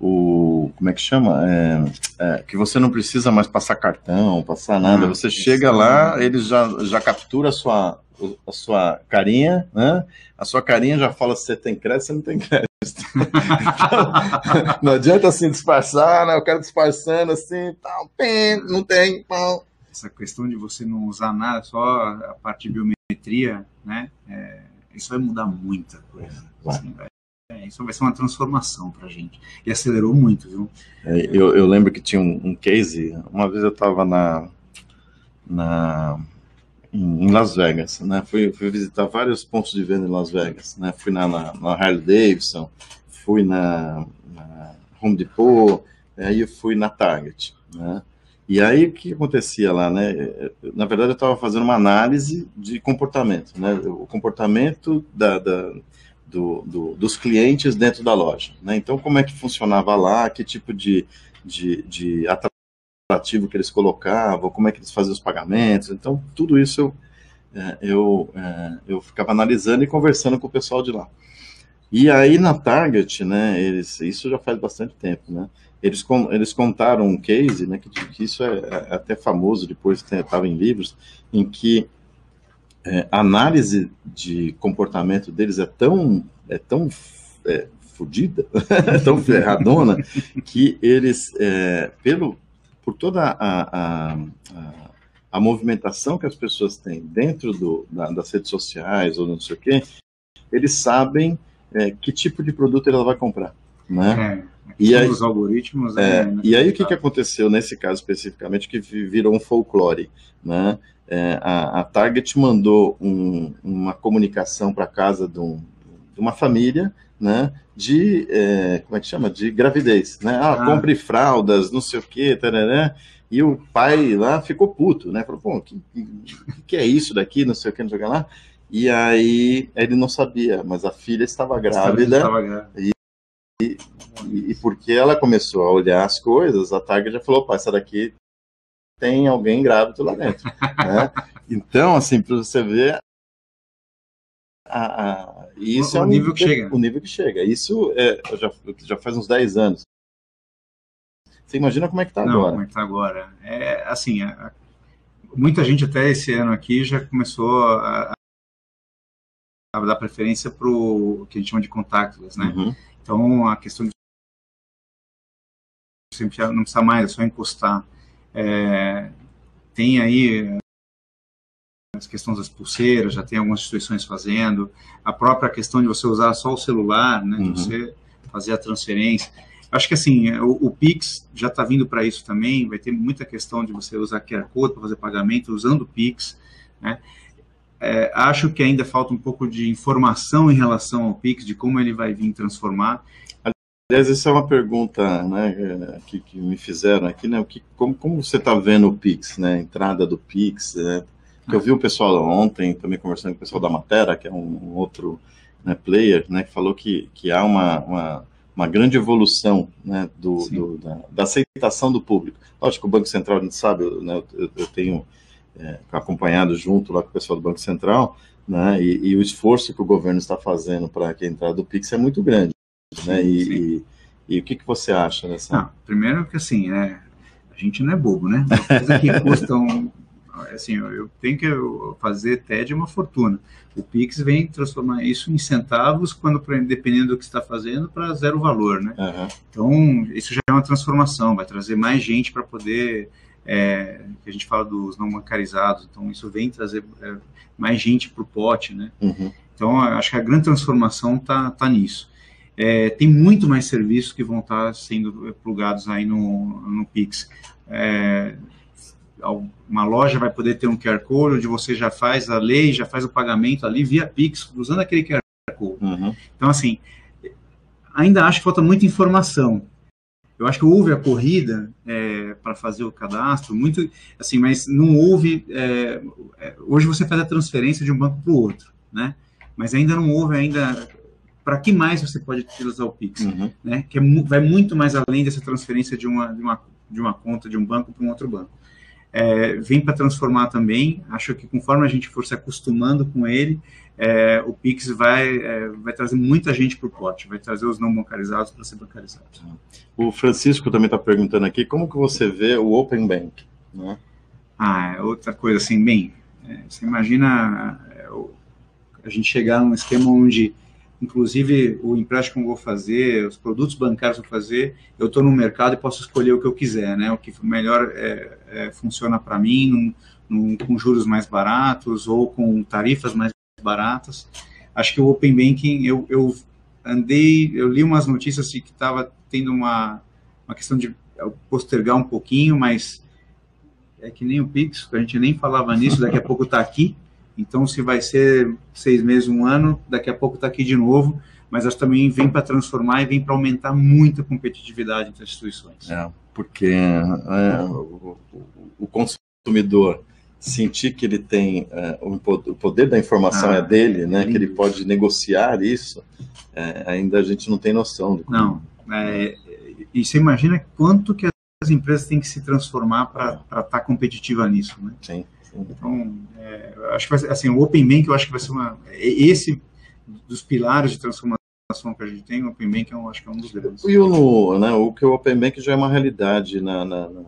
o como é que chama? É, é, que você não precisa mais passar cartão, passar nada. Ah, você chega lá, ele já, já captura a sua a sua carinha, né? A sua carinha já fala se você tem crédito, você não tem crédito. (laughs) não adianta assim disfarçar, né? Eu quero disfarçando assim, tal, não tem, pão. Essa questão de você não usar nada, só a parte de biometria, né? É, isso vai mudar muita coisa. Assim, vai, é, isso vai ser uma transformação para a gente. E acelerou muito, viu? É, eu, eu lembro que tinha um, um case, uma vez eu estava na, na em Las Vegas, né? Fui, fui, visitar vários pontos de venda em Las Vegas, né? Fui na, na, na Harley Davidson, fui na, na Home Depot, aí eu fui na Target, né? E aí o que acontecia lá, né? Na verdade eu estava fazendo uma análise de comportamento, né? O comportamento da, da do, do, dos clientes dentro da loja, né? Então como é que funcionava lá, que tipo de, de, de ativo que eles colocavam, como é que eles faziam os pagamentos. Então, tudo isso eu, é, eu, é, eu ficava analisando e conversando com o pessoal de lá. E aí na Target, né, eles, isso já faz bastante tempo, né, eles, eles contaram um case, né, que, que isso é, é, até famoso, depois estava em livros, em que é, a análise de comportamento deles é tão, é tão é, fodida, (laughs) tão ferradona, que eles, é, pelo, por toda a, a, a, a, movimentação que as pessoas têm dentro do, da, das redes sociais ou não sei o quê, eles sabem é, que tipo de produto ela vai comprar. Né? É, e aí, os algoritmos. É, né, e aí o que, que aconteceu nesse caso especificamente que virou um folclore, né? É, a, a, Target mandou um, uma comunicação para casa de, um, de, uma família, né? de, é, como é que chama? De gravidez, né? Ah, ah. compre fraldas, não sei o quê, tarará. E o pai lá ficou puto, né? Falou, pô, o que, que, que, é isso daqui, não sei o que, não sei o que lá. E aí ele não sabia, mas a filha estava grávida. Estava grávida. E, e, e, porque ela começou a olhar as coisas, a Target já falou, pai, essa daqui tem alguém grávido lá dentro. (laughs) né? Então, assim, para você ver a, a, isso O- é o um nível que chega. O nível que chega. Isso é, já, já faz uns 10 anos. Você imagina como é que tá Não, agora. como é que tá agora? É, assim, a- muita gente até esse ano aqui já começou a, a dar preferência para o que a gente chama de contactless, né? Uhum. Então, a questão de não precisa mais, é só encostar. É, tem aí é, as questões das pulseiras, já tem algumas instituições fazendo. A própria questão de você usar só o celular, né? Uhum. De você fazer a transferência. Acho que assim, o, o Pix já está vindo para isso também. Vai ter muita questão de você usar QR Code para fazer pagamento usando o Pix. Né? É, acho que ainda falta um pouco de informação em relação ao Pix, de como ele vai vir transformar. Aliás, essa é uma pergunta né, eh, que, que me fizeram aqui, né? O que, como, como você está vendo o Pix, né? A entrada do Pix, né? Que eu vi o pessoal ontem, também conversando com o pessoal da Matera, que é um, um outro né, player, né? Que falou que, que há uma, uma, uma grande evolução né, do, Sim. do- da, da aceitação do público. Lógico que o Banco Central, a gente sabe, né, eu, eu tenho eh, acompanhado junto lá com o pessoal do Banco Central, né? E, e o esforço que o governo está fazendo para que a entrada do Pix é muito grande né? E, Sim. e, e o que, que você acha dessa? Não, primeiro que assim, é, a gente não é bobo, né? Coisa que custa um, (laughs) assim, eu tenho que fazer TED é uma fortuna. O Pix vem transformar isso em centavos, quando dependendo do que está fazendo, para zero valor, né? Aham, Então, isso já é uma transformação, vai trazer mais gente para poder, é, que a gente fala dos não bancarizados, então isso vem trazer é, mais gente para o pote, né? uhum, Então, acho que a grande transformação está tá nisso. É, tem muito mais serviços que vão estar sendo plugados aí no, no Pix. É, uma loja vai poder ter um QR Code, onde você já faz a lei, já faz o pagamento ali via Pix, usando aquele QR Code. uhum. Então, assim, ainda acho que falta muita informação. Eu acho que houve a corrida para fazer o cadastro, muito, assim, mas não houve. é, é, hoje você faz a transferência de um banco para o outro, né? Mas ainda não houve ainda. Para que mais você pode utilizar o Pix? Uhum. né, que é vai muito mais além dessa transferência de uma, de uma, de uma conta de um banco para um outro banco. É, vem para transformar também, acho que conforme a gente for se acostumando com ele, é, o Pix vai, é, vai trazer muita gente para o pote, vai trazer os não bancarizados para ser bancarizados. O Francisco também está perguntando aqui como que você vê o Open Bank, né? Ah, é outra coisa assim, bem, é, você imagina é, a gente chegar num esquema onde, inclusive, o empréstimo eu vou fazer, os produtos bancários eu vou fazer, eu estou no mercado e posso escolher o que eu quiser, né? O que melhor é, é, funciona para mim, num- num- com juros mais baratos ou com tarifas mais baratas. Acho que o Open Banking, eu, eu andei, eu li umas notícias assim, que estava tendo uma, uma questão de postergar um pouquinho, mas é que nem o Pix, a gente nem falava nisso, daqui a pouco está aqui. Então, se vai ser seis meses, um ano, daqui a pouco está aqui de novo. Mas acho que também vem para transformar e vem para aumentar muito a competitividade entre as instituições. É, porque é, o, o- consumidor sentir que ele tem é, o, po- o poder da informação Ah, é dele, né? Que ele pode negociar isso, é, ainda a gente não tem noção. Do Não, é, e você imagina quanto que as empresas têm que se transformar para estar competitiva nisso, né? Sim. Então, é, acho que vai ser, assim, o Open Bank eu acho que vai ser uma, esse dos pilares de transformação que a gente tem, o Open Bank eu acho que é um dos grandes. E o, né, o que o Open Bank já é uma realidade na, na, na-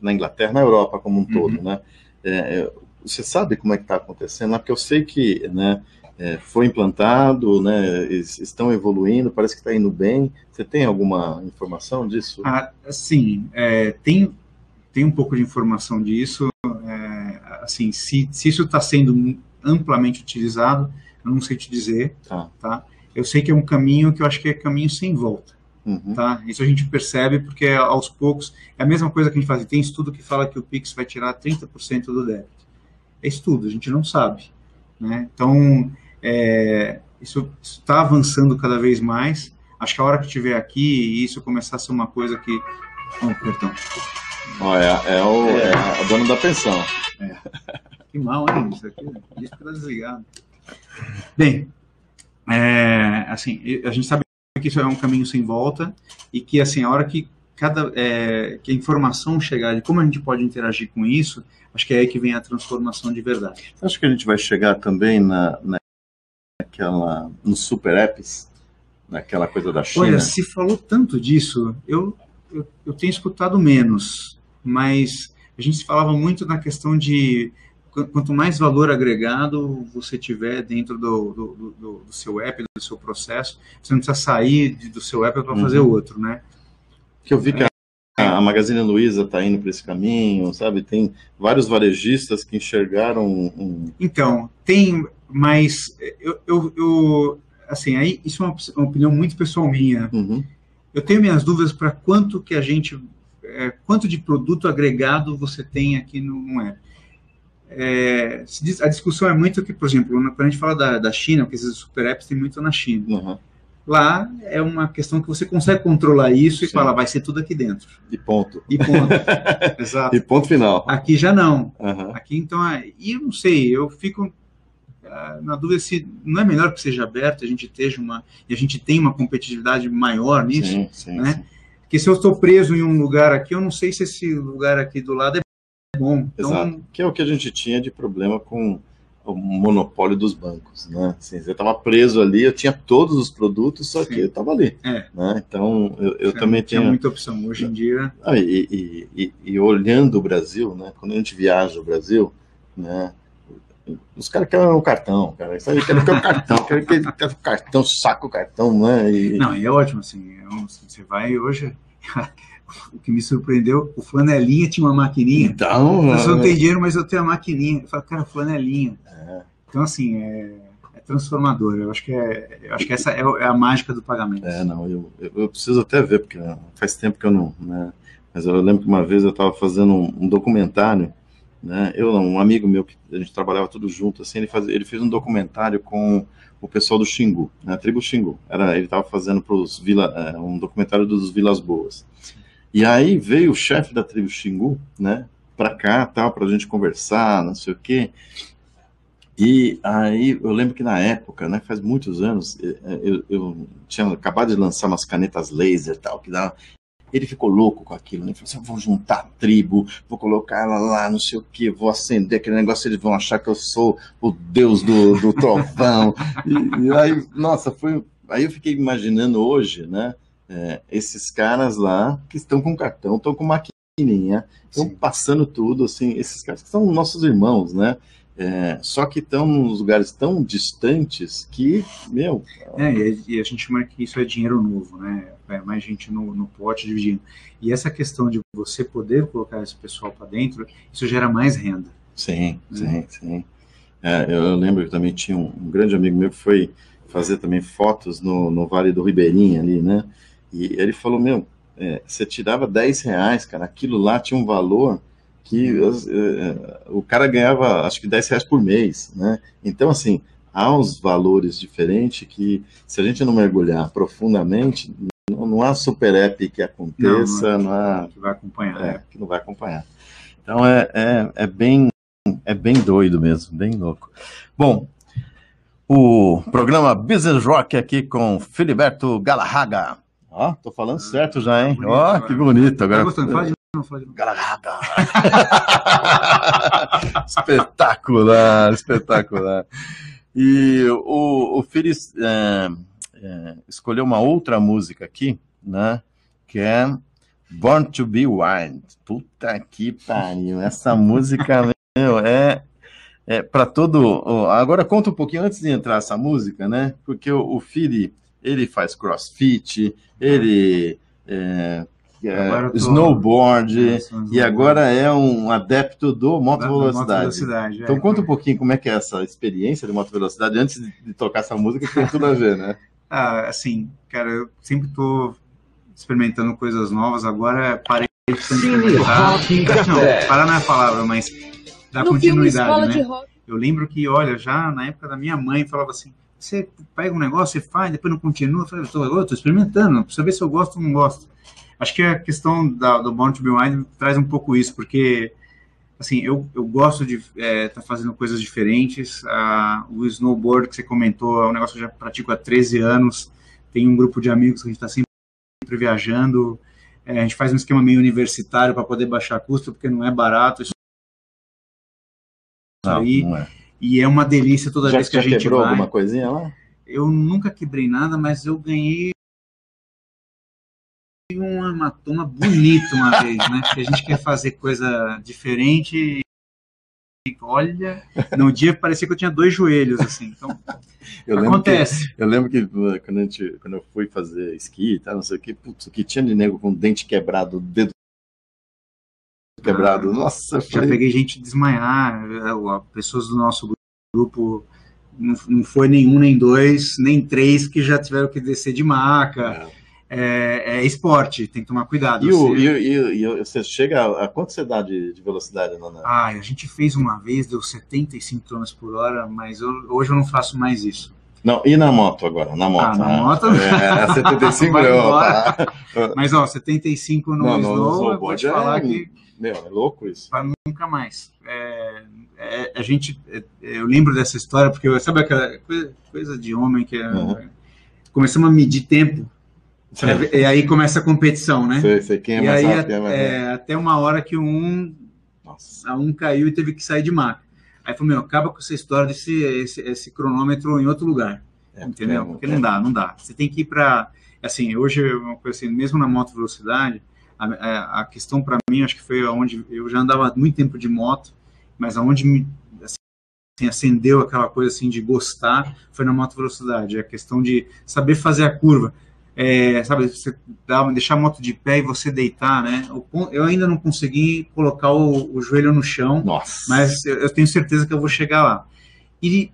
na- Inglaterra, na Europa como um Uhum. todo, né? É, é, você sabe como é que está acontecendo? lá? Porque eu sei que né, é, foi implantado, né, estão evoluindo, parece que está indo bem. Você tem alguma informação disso? Ah, sim, é, tem, tem um pouco de informação disso. é, assim, se, se isso está sendo amplamente utilizado, eu não sei te dizer, Tá. tá? Eu sei que é um caminho que eu acho que é caminho sem volta, Uhum. tá? Isso a gente percebe porque aos poucos é a mesma coisa que a gente faz. Tem estudo que fala que o Pix vai tirar 30% do débito. É estudo, a gente não sabe, né? Então, é, isso está avançando cada vez mais. Acho que a hora que tiver aqui e isso começar a ser uma coisa que. Oh, perdão. Ó, é, é o, é a dona da pensão. Que mal, hein? Isso aqui. Que tá desligado. Bem, é, assim, a gente sabe que isso é um caminho sem volta e que, assim, a hora que cada é, que a informação chegar de como a gente pode interagir com isso, acho que é aí que vem a transformação de verdade. Acho que a gente vai chegar também na, naquela nos super apps, naquela coisa da China. Olha, se falou tanto disso, eu, eu, eu tenho escutado menos, mas a gente falava muito na questão de quanto mais valor agregado você tiver dentro do, do, do, do seu app, do seu processo, você não precisa sair do seu app para fazer Uhum. outro, né? Que eu vi que a, a Magazine Luiza está indo para esse caminho, sabe? Tem vários varejistas que enxergaram um, Então, tem, mas eu, eu, eu- assim, aí isso é uma, uma opinião muito pessoal minha. Uhum. Eu tenho minhas dúvidas para quanto que a gente, é, quanto de produto agregado você tem aqui no, no app. É, diz- a discussão é muito que, por exemplo, quando a gente fala da, da China, porque esses super apps tem muito na China. Uhum. Lá é uma questão que você consegue controlar isso e Sim. falar, vai ser tudo aqui dentro. E ponto. E ponto. (laughs) Exato. E ponto final. Aqui já não. Uhum. Aqui, então, é- e eu não sei, eu fico na dúvida se não é melhor que seja aberto, a gente esteja uma, e a gente tem uma competitividade maior nisso, Sim, sim, né? sim. Porque se eu estou preso em um lugar aqui, eu não sei se esse lugar aqui do lado é bom. Então, Exato. Que é o que a gente tinha de problema com o monopólio dos bancos, né? Assim, você estava preso ali, eu tinha todos os produtos, só que Sim. eu estava ali, É. né? Então, eu, eu tinha- também tinha tenho... muita opção. Hoje em dia, Ah, e, e- e- e olhando o Brasil, né? Quando a gente viaja o Brasil, né? Os caras querem o cartão, cara. Isso aí quer o cartão, quer que quer o cartão, saca o cartão, né? E, não, e é ótimo, assim, é um- você vai hoje, (laughs) o que me surpreendeu, o Flanelinha tinha uma maquininha, então, Você não né? tem dinheiro, mas eu tenho a maquininha. Eu falo, cara, flanelinha. É. Então, assim, é, é transformador. Eu acho que, é, eu acho que essa é, é a mágica do pagamento. É, não, eu, eu, eu preciso até ver, porque faz tempo que eu não, né? Mas eu lembro que uma vez eu estava fazendo um, um documentário, né? Eu não, um amigo meu que a gente trabalhava tudo junto, assim, ele, faz, ele fez um documentário com o pessoal do Xingu, né? A tribo Xingu. Era, ele estava fazendo para os Vila, é, um documentário dos Vilas Boas. E aí veio o chefe da tribo Xingu, né? Para cá, tal, para a gente conversar, não sei o quê. E aí eu lembro que na época, né, faz muitos anos, eh, eh, eu, eu tinha acabado de lançar umas canetas laser tal, que dava. Ele ficou louco com aquilo, né? Ele falou assim: eu vou juntar a tribo, vou colocar ela lá, não sei o que, vou acender aquele negócio, eles vão achar que eu sou o deus do, do (laughs) trovão. e, e aí, nossa, foi. Aí eu fiquei imaginando hoje, né? eh, esses caras lá que estão com cartão, estão com maquininha, estão Sim. passando tudo, assim, esses caras que são nossos irmãos, né? É, só que estão nos lugares tão distantes que, meu, É, e, a gente chama que isso é dinheiro novo, né? É mais gente no, no pote dividindo. E essa questão de você poder colocar esse pessoal para dentro, isso gera mais renda. sim, Hum. sim, sim. É, eu lembro que também tinha um, um grande amigo meu que foi fazer também fotos no, no Vale do Ribeirinho ali, né? E ele falou, meu, é, você tirava 10 reais, cara, aquilo lá tinha um valor que as- é, o cara ganhava, acho que 10 reais por mês, né? Então, assim, há uns valores diferentes que, se a gente não mergulhar profundamente, não, não há super app que aconteça, não, há Que vai acompanhar. é, né? que não vai acompanhar. Então é, é, é bem é bem doido mesmo, bem louco. Bom, o programa Business Rock aqui com Filiberto Galarraga. Ó, tô falando certo já, hein? bonito, Ó, que bonito. Tá Agora gostando? Fala de novo, fala de novo. (laughs) Espetacular, espetacular. E o, o Filis é, é, escolheu uma outra música aqui, né? Que é Born to Be Wild. Puta que pariu. Essa música, (laughs) meu, é, é para todo. Agora conta um pouquinho antes de entrar essa música, né? Porque o, o Fili, ele faz crossfit, ele. É, é, tô- snowboard, e agora é um adepto do moto da- da velocidade. velocidade, é. Então conta um pouquinho como é que é essa experiência de moto velocidade antes de, tocar essa música que tem tudo a ver, né? (laughs) Ah, assim, cara, eu sempre tô experimentando coisas novas, agora parei de experimentar. (laughs) Não, parar não é a palavra, mas dar no filme continuidade, Escola né? de Rock. Eu lembro que, olha, já na época da minha mãe falava assim, você pega um negócio, você faz, depois não continua. Eu falei, eu tô, eu tô experimentando, precisa ver se eu gosto ou não gosto. Acho que a questão da, do Born to Be Wild traz um pouco isso, porque, assim, eu, eu gosto de estar fazendo coisas diferentes. Ah, o snowboard que você comentou é um negócio que eu já pratico há 13 anos. Tem um grupo de amigos que a gente está sempre viajando. É, a gente faz um esquema meio universitário para poder baixar custo, porque não é barato isso Não, aí. não é. E é uma delícia toda Já, vez que a gente quebrou vai. alguma coisinha lá? Eu nunca quebrei nada, mas eu ganhei um hematoma bonito uma vez, né? Porque a gente quer fazer coisa diferente e olha, no dia parecia que eu tinha dois joelhos, assim. Então, Eu lembro que, acontece. eu lembro que uh, quando, a gente, quando eu fui fazer esqui e tal, não sei o que, putz, o que tinha de nego com dente quebrado, dedo quebrado. Nossa, eu Já falei, peguei gente desmaiar, pessoas do nosso grupo, não, não foi nenhum, nem dois, nem três que já tiveram que descer de maca. É, é esporte, tem que tomar cuidado. E, Você- e, e e você chega a, a quanto você dá de, de velocidade, Nana? Ai, a gente fez uma vez, deu 75 km por hora, mas eu- hoje eu não faço mais isso. Não, e na moto agora? Na moto. Ah, na né? moto? É, (laughs) a 75 Vai eu, tá. Mas, ó, 75 no Não, no slow, eu vou te é falar um- que Meu, é louco isso. nunca mais. É, é, a gente, é, eu lembro dessa história, porque sabe aquela coisa, coisa de homem que é, Uhum. começamos a medir tempo, é, e aí começa a competição, né? Sei, sei quem é e mais aí, rápido. é mais é, até uma hora que um Nossa. um caiu e teve que sair de maca. Aí falou, meu, acaba com essa história desse esse, esse cronômetro em outro lugar. É, entendeu? é, Porque não dá, não dá. Você tem que ir para. Assim, hoje, coisa assim, mesmo na moto velocidade, a, a- questão para mim, acho que foi onde eu já andava muito tempo de moto, mas aonde me assim, acendeu aquela coisa assim de gostar foi na moto velocidade. É a questão de saber fazer a curva. É, sabe, você dá, deixar a moto de pé e você deitar, né? Eu ainda não consegui colocar o, o joelho no chão, Nossa. mas eu, eu tenho certeza que eu vou chegar lá. E,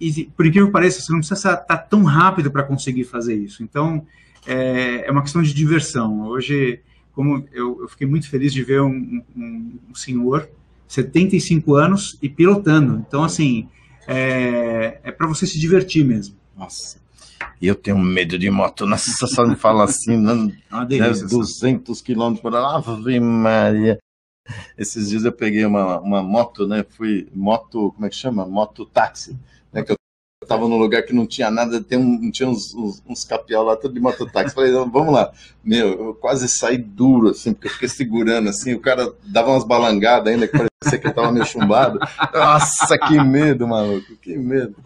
e por incrível que pareça, você não precisa estar tão rápido para conseguir fazer isso. Então, é, é uma questão de diversão. Hoje, como eu, eu fiquei muito feliz de ver um, um, um senhor, 75 anos, e pilotando. Então, assim, é, é para você se divertir mesmo. Nossa. E eu tenho medo de moto. (laughs) Nossa, só me fala assim, não, né, delícia. 200 quilômetros por hora. Ave Maria. Esses dias eu peguei uma, uma moto, né? Fui moto, como é que chama? Moto táxi. Né, que eu tava num lugar que não tinha nada, tem um, tinha uns, uns, uns capial lá, tudo de mototáxi. Falei, vamos lá. Meu, eu quase saí duro, assim, porque eu fiquei segurando, assim, o cara dava umas balangadas ainda, que parecia que eu tava meio chumbado. Nossa, que medo, maluco, que medo.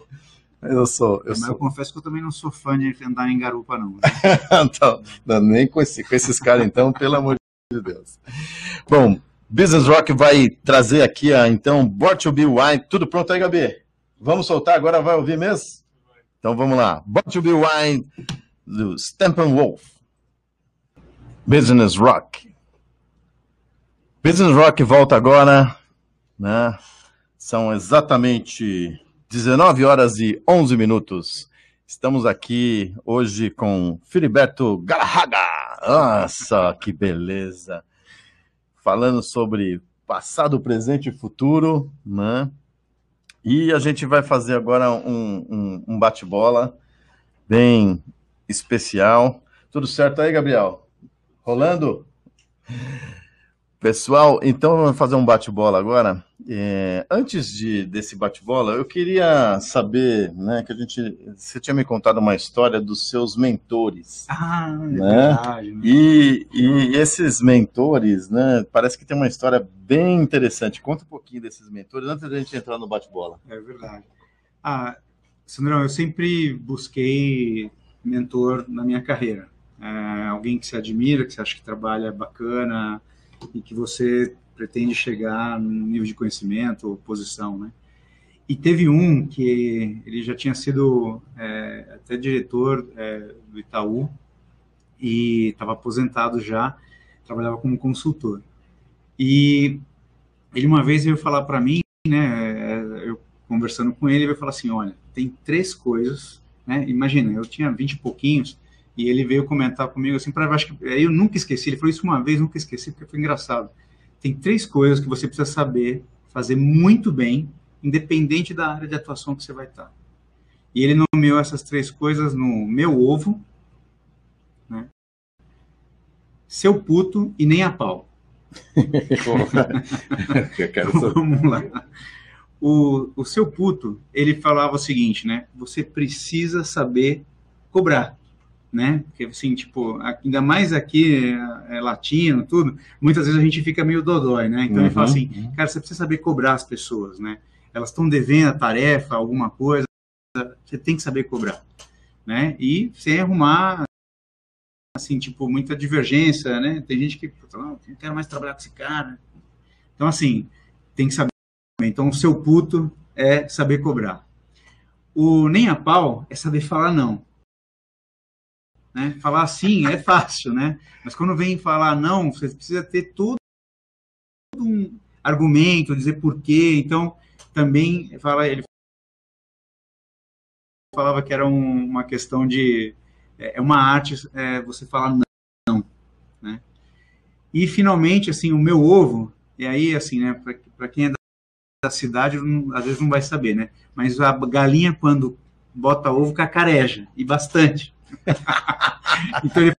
Mas Eu sou, eu Mas eu sou. confesso que eu também não sou fã de andar em garupa, não. (laughs) Então, não, nem com, esse- com esses caras, então, pelo amor de Deus. Bom, Business Rock vai trazer aqui a, então, Born to Be Wine. Tudo pronto aí, Gabi? Vamos soltar agora? Vai ouvir mesmo? Então vamos lá. Born to Be Wine, do Steppenwolf. Business Rock. Business Rock volta agora, né? São exatamente 19 horas e 11 minutos. Estamos aqui hoje com Filiberto Galahaga. Nossa, que beleza! Falando sobre passado, presente e futuro, né? E a gente vai fazer agora um, um, um bate-bola bem especial. Tudo certo aí, Gabriel? Rolando? Pessoal, então vamos fazer um bate-bola agora. É, antes de, desse bate-bola, eu queria saber, né, que a gente, você tinha me contado uma história dos seus mentores. Ah, é Né? verdade. né? E, e esses mentores, né, parece que tem uma história bem interessante. Conta um pouquinho desses mentores antes da gente entrar no bate-bola. É verdade. Ah, Sandrão, eu sempre busquei mentor na minha carreira. É, alguém que você admira, que você acha que trabalha bacana e que você pretende chegar num nível de conhecimento ou posição, né? E teve um que ele já tinha sido é, até diretor é, do Itaú e estava aposentado já, trabalhava como consultor. E ele uma vez veio falar para mim, né, eu conversando com ele, ele veio falar assim, olha, tem três coisas, né, imagina, eu tinha vinte e pouquinhos, e ele veio comentar comigo assim, para acho que eu nunca esqueci, ele falou isso uma vez, nunca esqueci, porque foi engraçado. Tem três coisas que você precisa saber fazer muito bem, independente da área de atuação que você vai estar. E ele nomeou essas três coisas no meu ovo, né, seu puto e nem a pau. (laughs) Vamos lá. O, o seu puto, ele falava o seguinte, né? Você precisa saber cobrar. Né? Porque, assim, tipo, ainda mais aqui, é, é latino, tudo, muitas vezes a gente fica meio dodói, né? Então, Uhum, ele fala assim, uhum. cara, você precisa saber cobrar as pessoas, né? Elas estão devendo a tarefa, alguma coisa, você tem que saber cobrar, né? E sem arrumar, assim, tipo, muita divergência, né? Tem gente que, "Puta, não, não quero mais trabalhar com esse cara. Então, assim, tem que saber. Então, o seu puto é saber cobrar. O nem a pau é saber falar não. Né? Falar sim é fácil, né? Mas quando vem falar não, você precisa ter todo um argumento, dizer por quê. Então, também fala, ele falava que era um- uma questão de é é uma arte é, você falar não, né? E finalmente, assim, o meu ovo, e aí, assim, né, para quem é da- da cidade, não- às vezes não vai saber, né? Mas a galinha, quando bota ovo, cacareja, e bastante. (laughs) então ele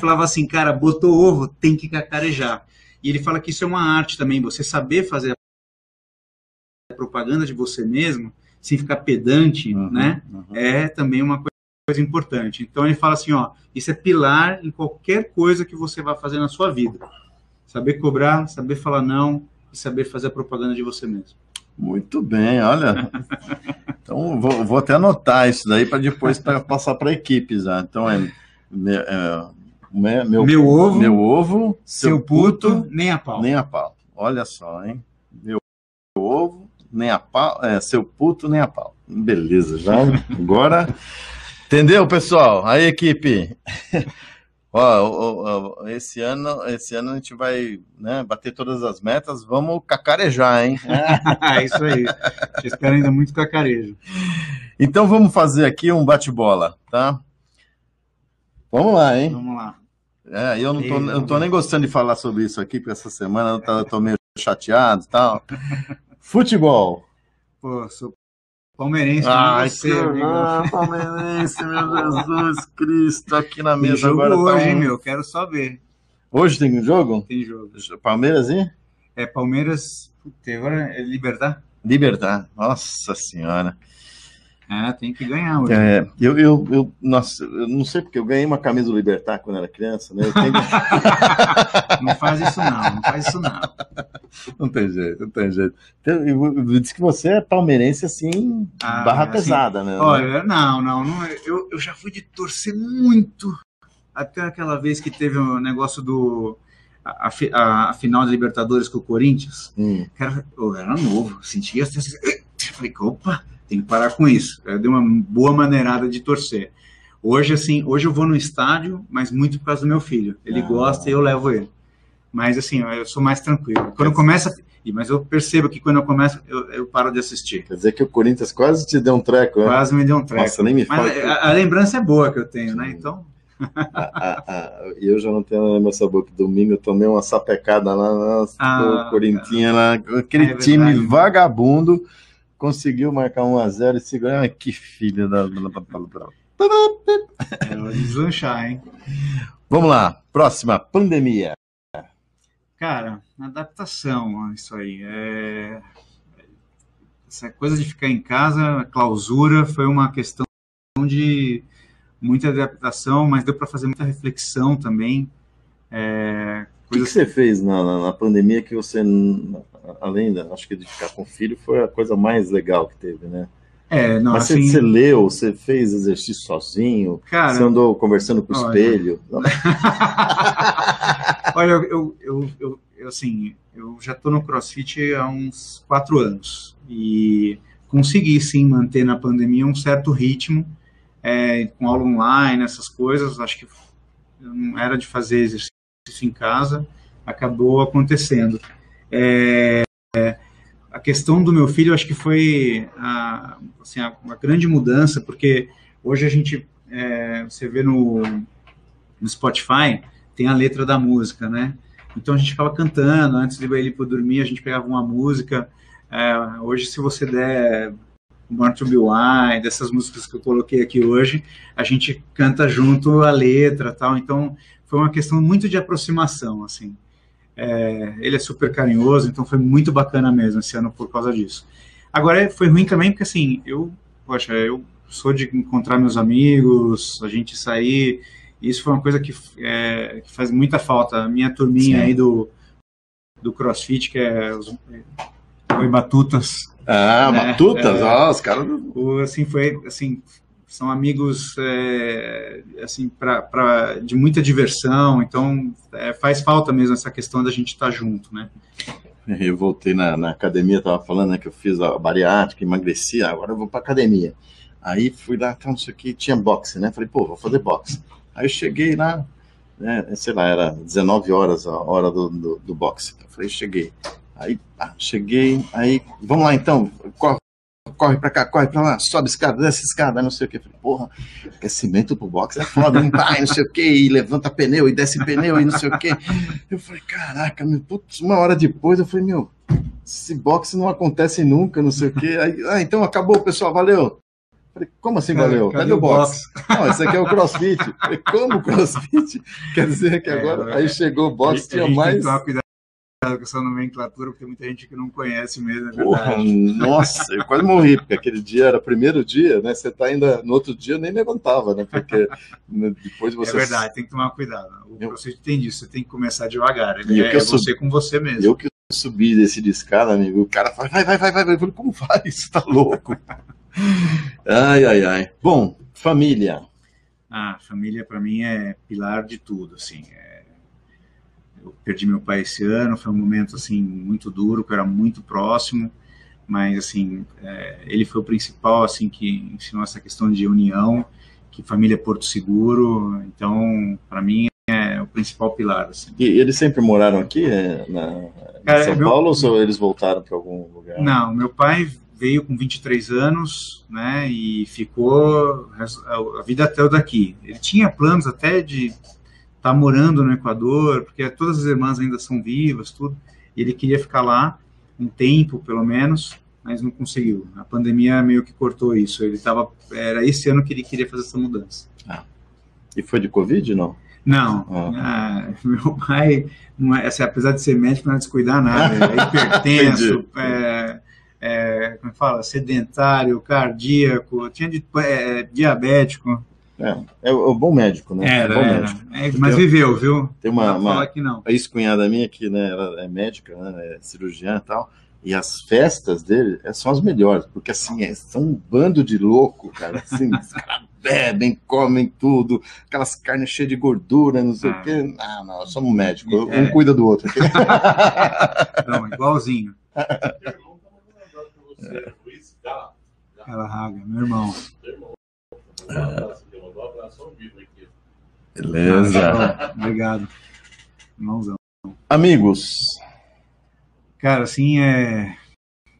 falava assim, cara, botou ovo, tem que cacarejar. E ele fala que isso é uma arte também, você saber fazer a propaganda de você mesmo, sem ficar pedante, Uhum, né? uhum. é também uma coi- coisa importante. Então ele fala assim, ó, isso é pilar em qualquer coisa que você vai fazer na sua vida. Saber cobrar, saber falar não e saber fazer a propaganda de você mesmo. Muito bem, olha. Então, vou, vou até anotar isso daí para depois pra passar para a equipe já. Então, é, é, me- meu, Meu ovo, meu ovo, seu puto, nem a pau. nem a pau. Olha só, hein? Meu ovo, nem a pau. É, seu puto, nem a pau. Beleza, já. Agora. Entendeu, pessoal? Aí, equipe. Ó, ó, ó, esse ano, esse ano a gente vai né, bater todas as metas. Vamos cacarejar, hein? (laughs) é isso aí. Vocês querem ainda muito cacarejo. Então vamos fazer aqui um bate-bola, tá? Vamos lá, hein? Vamos lá. É, eu não tô, eu tô nem gostando de falar sobre isso aqui, porque essa semana eu tô, eu tô meio chateado e tal. (laughs) Futebol. Pô, sou palmeirense, Ai, você, que amigo. horror, palmeirense, meu Jesus Cristo, aqui na Tem mesa jogo agora hoje, tá um- meu? Quero só ver. Hoje tem um jogo? Tem jogo. Palmeiras e É Palmeiras. Puta, agora é Libertar? Libertar. Nossa Senhora. É, tem que ganhar hoje. É, eu, eu, eu, nossa, eu não sei porque eu ganhei uma camisa do Libertar quando era criança, né? Eu tenho- (laughs) Não faz isso não, não faz isso não. (laughs) Não tem jeito, não tem jeito. Então, eu, eu disse que você é palmeirense assim, Ah, barra assim, pesada, né? Olha, não, não, não eu, eu já fui de torcer muito. Até aquela vez que teve o negócio do. A, a a- final da Libertadores com o Corinthians. Hum, Cara, eu era novo, sentia assim, Falei, opa, tem que parar com isso. Eu dei uma boa maneirada de torcer. Hoje, assim, hoje eu vou no estádio, mas muito por causa do meu filho. Ele Ah. gosta e eu levo ele. Mas, assim, eu sou mais tranquilo. Quando começa. Mas eu percebo que quando eu começo, eu, eu paro de assistir. quer dizer que o Corinthians quase te deu um treco, né? Quase me deu um treco. Nossa, nem me fala. Mas a, a lembrança é boa que eu tenho, né? Então, Ah, ah, ah, E eu já não tenho na minha boca. Domingo eu tomei uma sapecada lá na Ah, Corintinha, lá. Aquele É time vagabundo conseguiu marcar 1 a 0 e segurar. Ai, que filho da. é deslanchar, hein? Vamos lá, próxima, pandemia. Cara, adaptação, isso aí. É... Essa coisa de ficar em casa, a clausura, foi uma questão de muita adaptação, mas deu para fazer muita reflexão também. É... O que, que você fez na, na- na pandemia que você, além da, acho que de ficar com o filho, foi a coisa mais legal que teve, né? É, não, Mas você- assim, você leu, você fez exercício sozinho, você cara, andou conversando com o olha. espelho. (laughs) Olha, eu, eu, eu, eu- assim, eu já estou no CrossFit há uns quatro anos e consegui sim manter na pandemia um certo ritmo é, com aula online, essas coisas. Acho que não era de fazer exercício em casa, acabou acontecendo. É, a questão do meu filho, acho que foi a, assim, a- uma grande mudança, porque hoje a gente, é, você vê no, no Spotify, tem a letra da música, né? Então a gente ficava cantando, antes de ele ir para dormir, a gente pegava uma música. É, hoje, se você der Born to Be Wild, dessas músicas que eu coloquei aqui hoje, a gente canta junto a letra tal. Então foi uma questão muito de aproximação, assim. É, ele é super carinhoso, então foi muito bacana mesmo esse ano por causa disso. Agora foi ruim também porque assim, eu, poxa, eu sou de encontrar meus amigos, a gente sair. Isso foi uma coisa que, é, que faz muita falta. A minha turminha Sim. aí do, do CrossFit, que é os Oi Batutas, Ah, É, Batutas, é. ó, os caras. assim, foi, assim, são amigos, é, assim, pra, pra, de muita diversão, então é, faz falta mesmo essa questão da gente estar junto, né? Eu voltei na, na academia, tava falando né, que eu fiz a bariátrica, emagreci, agora eu vou pra academia. Aí fui lá, tá, não sei o que, tinha boxe, né? Falei, pô, vou fazer boxe. Aí eu cheguei lá, né, sei lá, era 19 horas a hora do, do, do boxe. Eu falei, cheguei. Aí, ah, cheguei, aí, vamos lá então, corre, corre pra cá, corre pra lá, sobe escada, desce escada, não sei o que. Falei, porra, aquecimento pro boxe é foda, hein? Pai, não sei o que, e levanta pneu, e desce pneu, e não sei o que. Eu falei, caraca, meu, putz, uma hora depois eu falei, meu, esse boxe não acontece nunca, não sei o que. Aí, ah, então acabou, pessoal, valeu. Falei, como assim valeu? Cadê, o boxe? Não, esse aqui é o crossfit. Falei, como crossfit? (laughs) Quer dizer que É, agora, é. aí chegou o boxe, a tinha mais. Com essa nomenclatura, porque tem muita gente que não conhece mesmo, é Porra, verdade. nossa, eu quase morri, porque aquele dia era o primeiro dia, né? Você tá ainda no outro dia, eu nem levantava, né? Porque né, depois você. É verdade, tem que tomar cuidado. O Eu- CrossFit tem disso, você tem que começar devagar. O é, é sou- você com você mesmo. Eu que subi desse de escada, amigo, o cara fala, vai, vai, vai, vai, vai. Eu falei, como faz? Você tá louco? (laughs) ai, ai, ai. Bom, família. Ah, família para mim é pilar de tudo, assim. é- Eu perdi meu pai esse ano, foi um momento assim muito duro, que eu era muito próximo, mas assim é, ele foi o principal assim que ensinou essa questão de união, que família é Porto Seguro. Então, para mim é o principal pilar. Assim. E eles sempre moraram aqui, é, na, em Cara, São meu- Paulo, ou eles voltaram para algum lugar? Não, meu pai veio com 23 anos, né, e ficou a a vida toda aqui. Ele tinha planos até de estar morando no Equador, porque todas as irmãs ainda são vivas, tudo. E ele queria ficar lá um tempo, pelo menos, mas não conseguiu. A pandemia meio que cortou isso. Ele estava, era esse ano que ele queria fazer essa mudança. E foi de Covid, não? Não, Ah. ah, meu pai, não é, assim, apesar de ser médico, não é descuidar nada. É (laughs) hipertenso, é, é, como é fala? Sedentário, cardíaco, tinha de, é, diabético. É, é o bom médico, né? é Era, bom era. médico. É, mas viveu, viu? Tem uma, uma falar que não. a ex-cunhada minha que né, ela é médica, né, é cirurgiã e tal, e as festas dele é, são as melhores, porque assim, é, são um bando de louco, cara, assim, os caras (laughs) bebem, comem tudo, aquelas carnes cheias de gordura, não sei Ah. o quê. Ah, não, nós somos médicos, um É. cuida do outro. (laughs) (laughs) Não, igualzinho. Irmão tá um. Ela raga, meu irmão. Meu irmão. Vivo aqui. Beleza. Obrigado. Irmãozão. Amigos, Cara, assim, é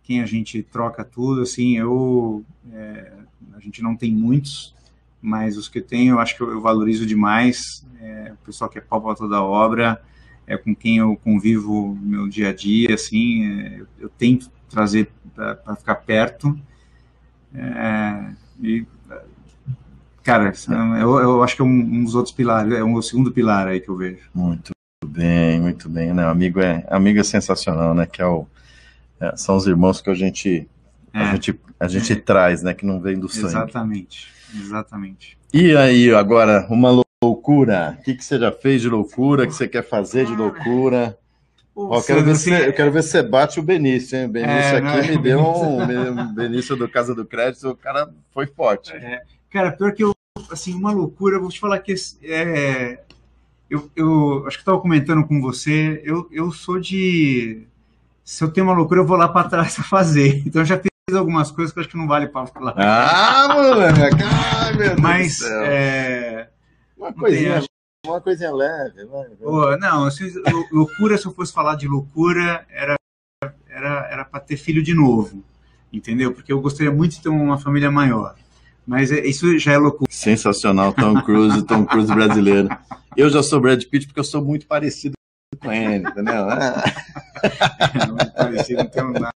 quem a gente troca tudo, assim, eu é, a gente não tem muitos, mas os que eu tenho, eu acho que eu, eu valorizo demais. É, o pessoal que é pau toda obra, é com quem eu convivo no meu dia a dia, assim, é, eu, eu tento trazer para ficar perto. É, e, cara, eu, eu acho que é um, um dos outros pilares, é um o segundo pilar aí que eu vejo. muito bem, muito bem, né? Amigo é, amigo é sensacional, né? Que é o, é, são os irmãos que a gente, a É. gente, a gente traz, né? Que não vem do sangue. Exatamente, exatamente. E aí, agora, uma loucura. O que, que você já fez de loucura? O que você quer fazer de loucura? Ó, eu, quero ver se, eu quero ver se você bate o Benício, hein? O Benício É, aqui não, me deu um. Benício do Casa do Crédito, o cara foi forte. Cara, pior que eu, assim, uma loucura, eu vou te falar que é, eu, eu acho que eu estava comentando com você, eu, eu sou de. Se eu tenho uma loucura, eu vou lá para trás (laughs) fazer. Então eu já fiz algumas coisas que eu acho que não vale para falar. Ah, moleque! Ai, meu Deus Mas, é, Uma tem, coisinha, acho- uma coisinha leve. vai, vai. não, lou- loucura, se eu fosse falar de loucura, era era era para ter filho de novo, entendeu? Porque eu gostaria muito de ter uma família maior. Mas é- isso já é loucura. Sensacional, Tom Cruise, Tom Cruise brasileiro. Eu já sou Brad Pitt porque eu sou muito parecido com ele, entendeu? (laughs) É parecido, não tenho nada.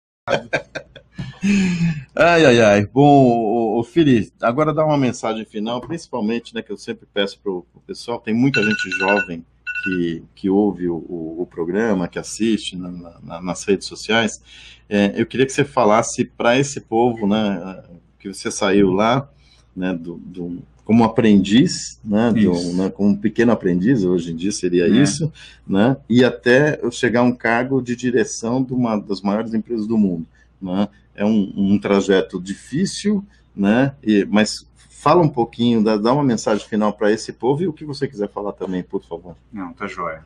Ai, ai, ai. Bom, o, o Fili, agora dá uma mensagem final, principalmente, né, que eu sempre peço pro, pro pessoal, tem muita gente jovem que, que ouve o, o, o programa, que assiste na- na- nas redes sociais. É, eu queria que você falasse para esse povo, né, que você saiu lá, né, do, do como aprendiz, né, um, né, como um pequeno aprendiz, hoje em dia seria é. isso, né, e até eu chegar a um cargo de direção de uma das maiores empresas do mundo. Né? É um, um trajeto difícil, né, e, mas fala um pouquinho, dá, dá uma mensagem final para esse povo e o que você quiser falar também, por favor. Não, tá joia.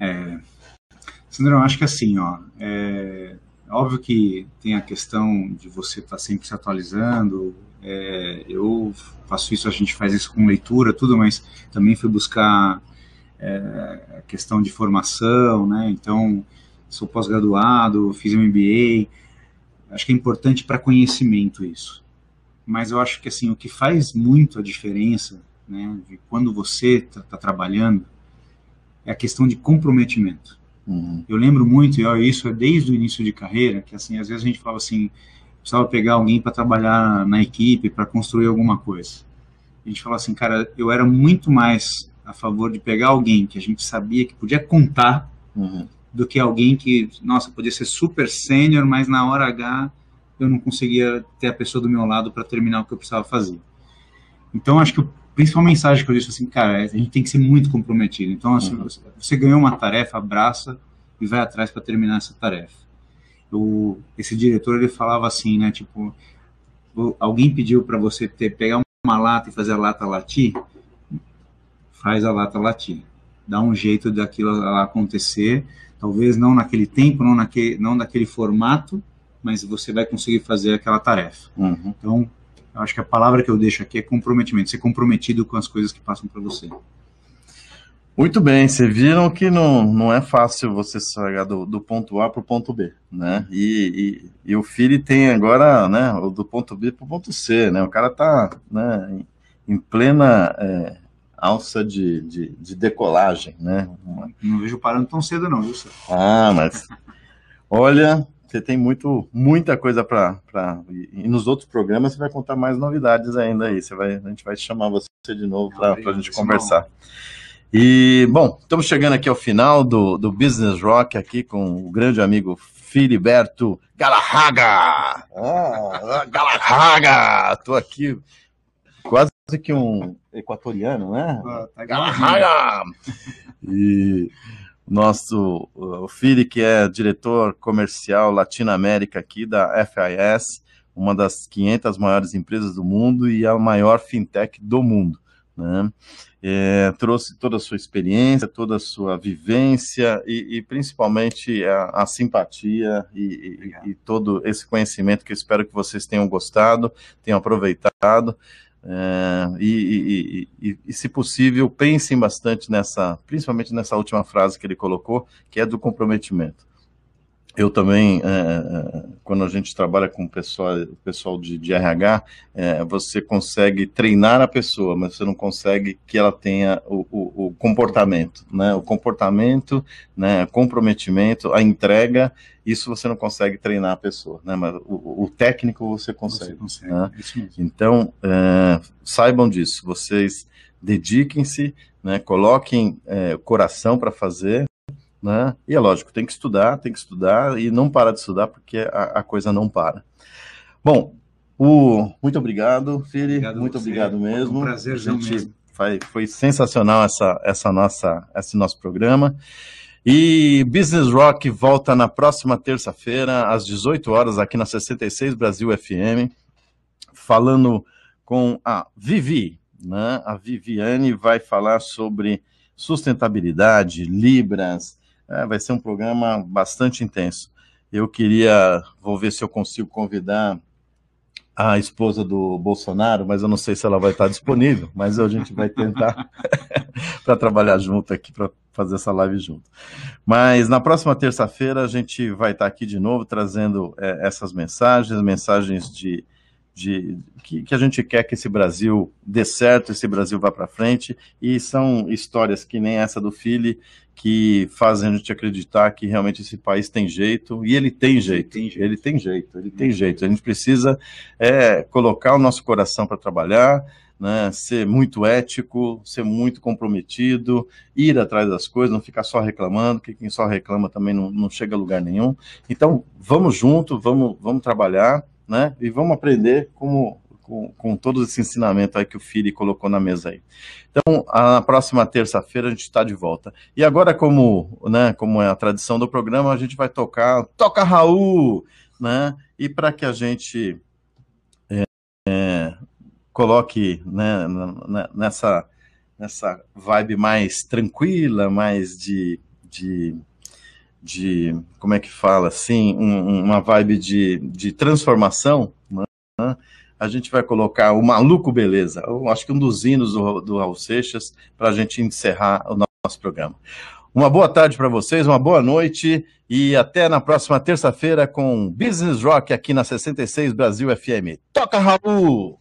É, Sandrão, acho que assim, ó, é, óbvio que tem a questão de você estar tá sempre se atualizando, é, eu faço isso, a gente faz isso com leitura, tudo, mas também fui buscar é, a questão de formação, né? Então, sou pós-graduado, fiz um MBA. Acho que é importante para conhecimento isso. Mas eu acho que assim o que faz muito a diferença, né, de quando você está tá trabalhando, é a questão de comprometimento. Uhum. Eu lembro muito, e isso é desde o início de carreira, que assim às vezes a gente falava assim, precisava pegar alguém para trabalhar na equipe, para construir alguma coisa. A gente falou assim, cara, eu era muito mais a favor de pegar alguém que a gente sabia que podia contar uhum. do que alguém que, nossa, podia ser super sênior, mas na hora H eu não conseguia ter a pessoa do meu lado para terminar o que eu precisava fazer. Então, acho que a principal mensagem que eu disse assim, cara, é, a gente tem que ser muito comprometido. Então, assim, uhum. você, você ganhou uma tarefa, abraça e vai atrás para terminar essa tarefa esse diretor ele falava assim, né? Tipo, alguém pediu para você ter, pegar uma lata e fazer a lata latir, faz a lata latir. Dá um jeito daquilo acontecer, talvez não naquele tempo, não, naquele, não naquele formato, mas você vai conseguir fazer aquela tarefa. Uhum. Então, eu acho que a palavra que eu deixo aqui é comprometimento, ser comprometido com as coisas que passam para você. Muito bem, vocês viram que não, não é fácil você sair do, do ponto A para o ponto B, né? E, e, e, o Philly tem agora, né, do ponto B para o ponto C, né? O cara tá né, em, plena é, alça de, de, de, decolagem, né? Não vejo parando tão cedo não, viu? Ah, mas olha, você tem muito, muita coisa para. E nos outros programas você vai contar mais novidades ainda aí. Você vai, a gente vai chamar você de novo para a gente conversar. Não. E, bom, estamos chegando aqui ao final do, do Business Rock, aqui com o grande amigo Filiberto Galarraga. Ah, (laughs) Galarraga! Estou aqui quase que um equatoriano, né? Ah, tá Galarraga! E nosso o Fili, que é diretor comercial Latinoamérica aqui da FIS, uma das 500 maiores empresas do mundo e a maior fintech do mundo. Né? É, trouxe toda a sua experiência, toda a sua vivência e, e principalmente a, a simpatia e, e, e, todo esse conhecimento que eu espero que vocês tenham gostado, tenham aproveitado. É, e, e, se possível, pensem bastante nessa, principalmente nessa última frase que ele colocou, que é do comprometimento eu também, é, é, quando a gente trabalha com o pessoal, pessoal de, de RH, é, você consegue treinar a pessoa, mas você não consegue que ela tenha o, o, o comportamento, né? O comportamento, né? Comprometimento, a entrega, isso você não consegue treinar a pessoa, né? Mas o, o técnico você consegue. Você consegue né? Então, é, saibam disso, vocês dediquem-se, né? Coloquem é, coração para fazer, né? E é lógico, tem que estudar, tem que estudar e não parar de estudar porque a, a coisa não para. Bom, o, muito obrigado, Fili, obrigado muito você. obrigado mesmo. Um prazer, gente mesmo. Foi, foi sensacional essa, essa nossa, esse nosso programa. E Business Rock volta na próxima terça-feira, às 18 horas, aqui na 66 Brasil FM, falando com a Vivi. Né? A Viviane vai falar sobre sustentabilidade, Libras, é, vai ser um programa bastante intenso. Eu queria, vou ver se eu consigo convidar a esposa do Bolsonaro, mas eu não sei se ela vai estar disponível, mas a gente vai tentar (laughs) para trabalhar junto aqui, para fazer essa live junto. Mas na próxima terça-feira a gente vai estar aqui de novo trazendo é, essas mensagens, mensagens de de que, que, a gente quer que esse Brasil dê certo, esse Brasil vá para frente, e são histórias que nem essa do Philly que fazem a gente acreditar que realmente esse país tem jeito, e ele tem jeito, ele tem jeito, ele tem jeito, ele tem jeito. A gente precisa é, colocar o nosso coração para trabalhar, né, ser muito ético, ser muito comprometido, ir atrás das coisas, não ficar só reclamando, que quem só reclama também não, não chega a lugar nenhum. Então, vamos junto, vamos, vamos trabalhar, né? E vamos aprender como, com, com todo esse ensinamento aí que o Fili colocou na mesa aí. Então, na próxima terça-feira a gente está de volta. E agora, como, né, como é a tradição do programa, a gente vai tocar Toca Raul, né? E para que a gente é, é, coloque né, nessa, nessa vibe mais tranquila, mais de, de, de como é que fala assim, um, uma vibe de, de transformação, né? A gente vai colocar o Maluco Beleza, eu acho que um dos hinos do, do Raul Seixas, para a gente encerrar o nosso programa. Uma boa tarde para vocês, uma boa noite e até na próxima terça-feira com Business Rock aqui na 66 Brasil FM. Toca, Raul!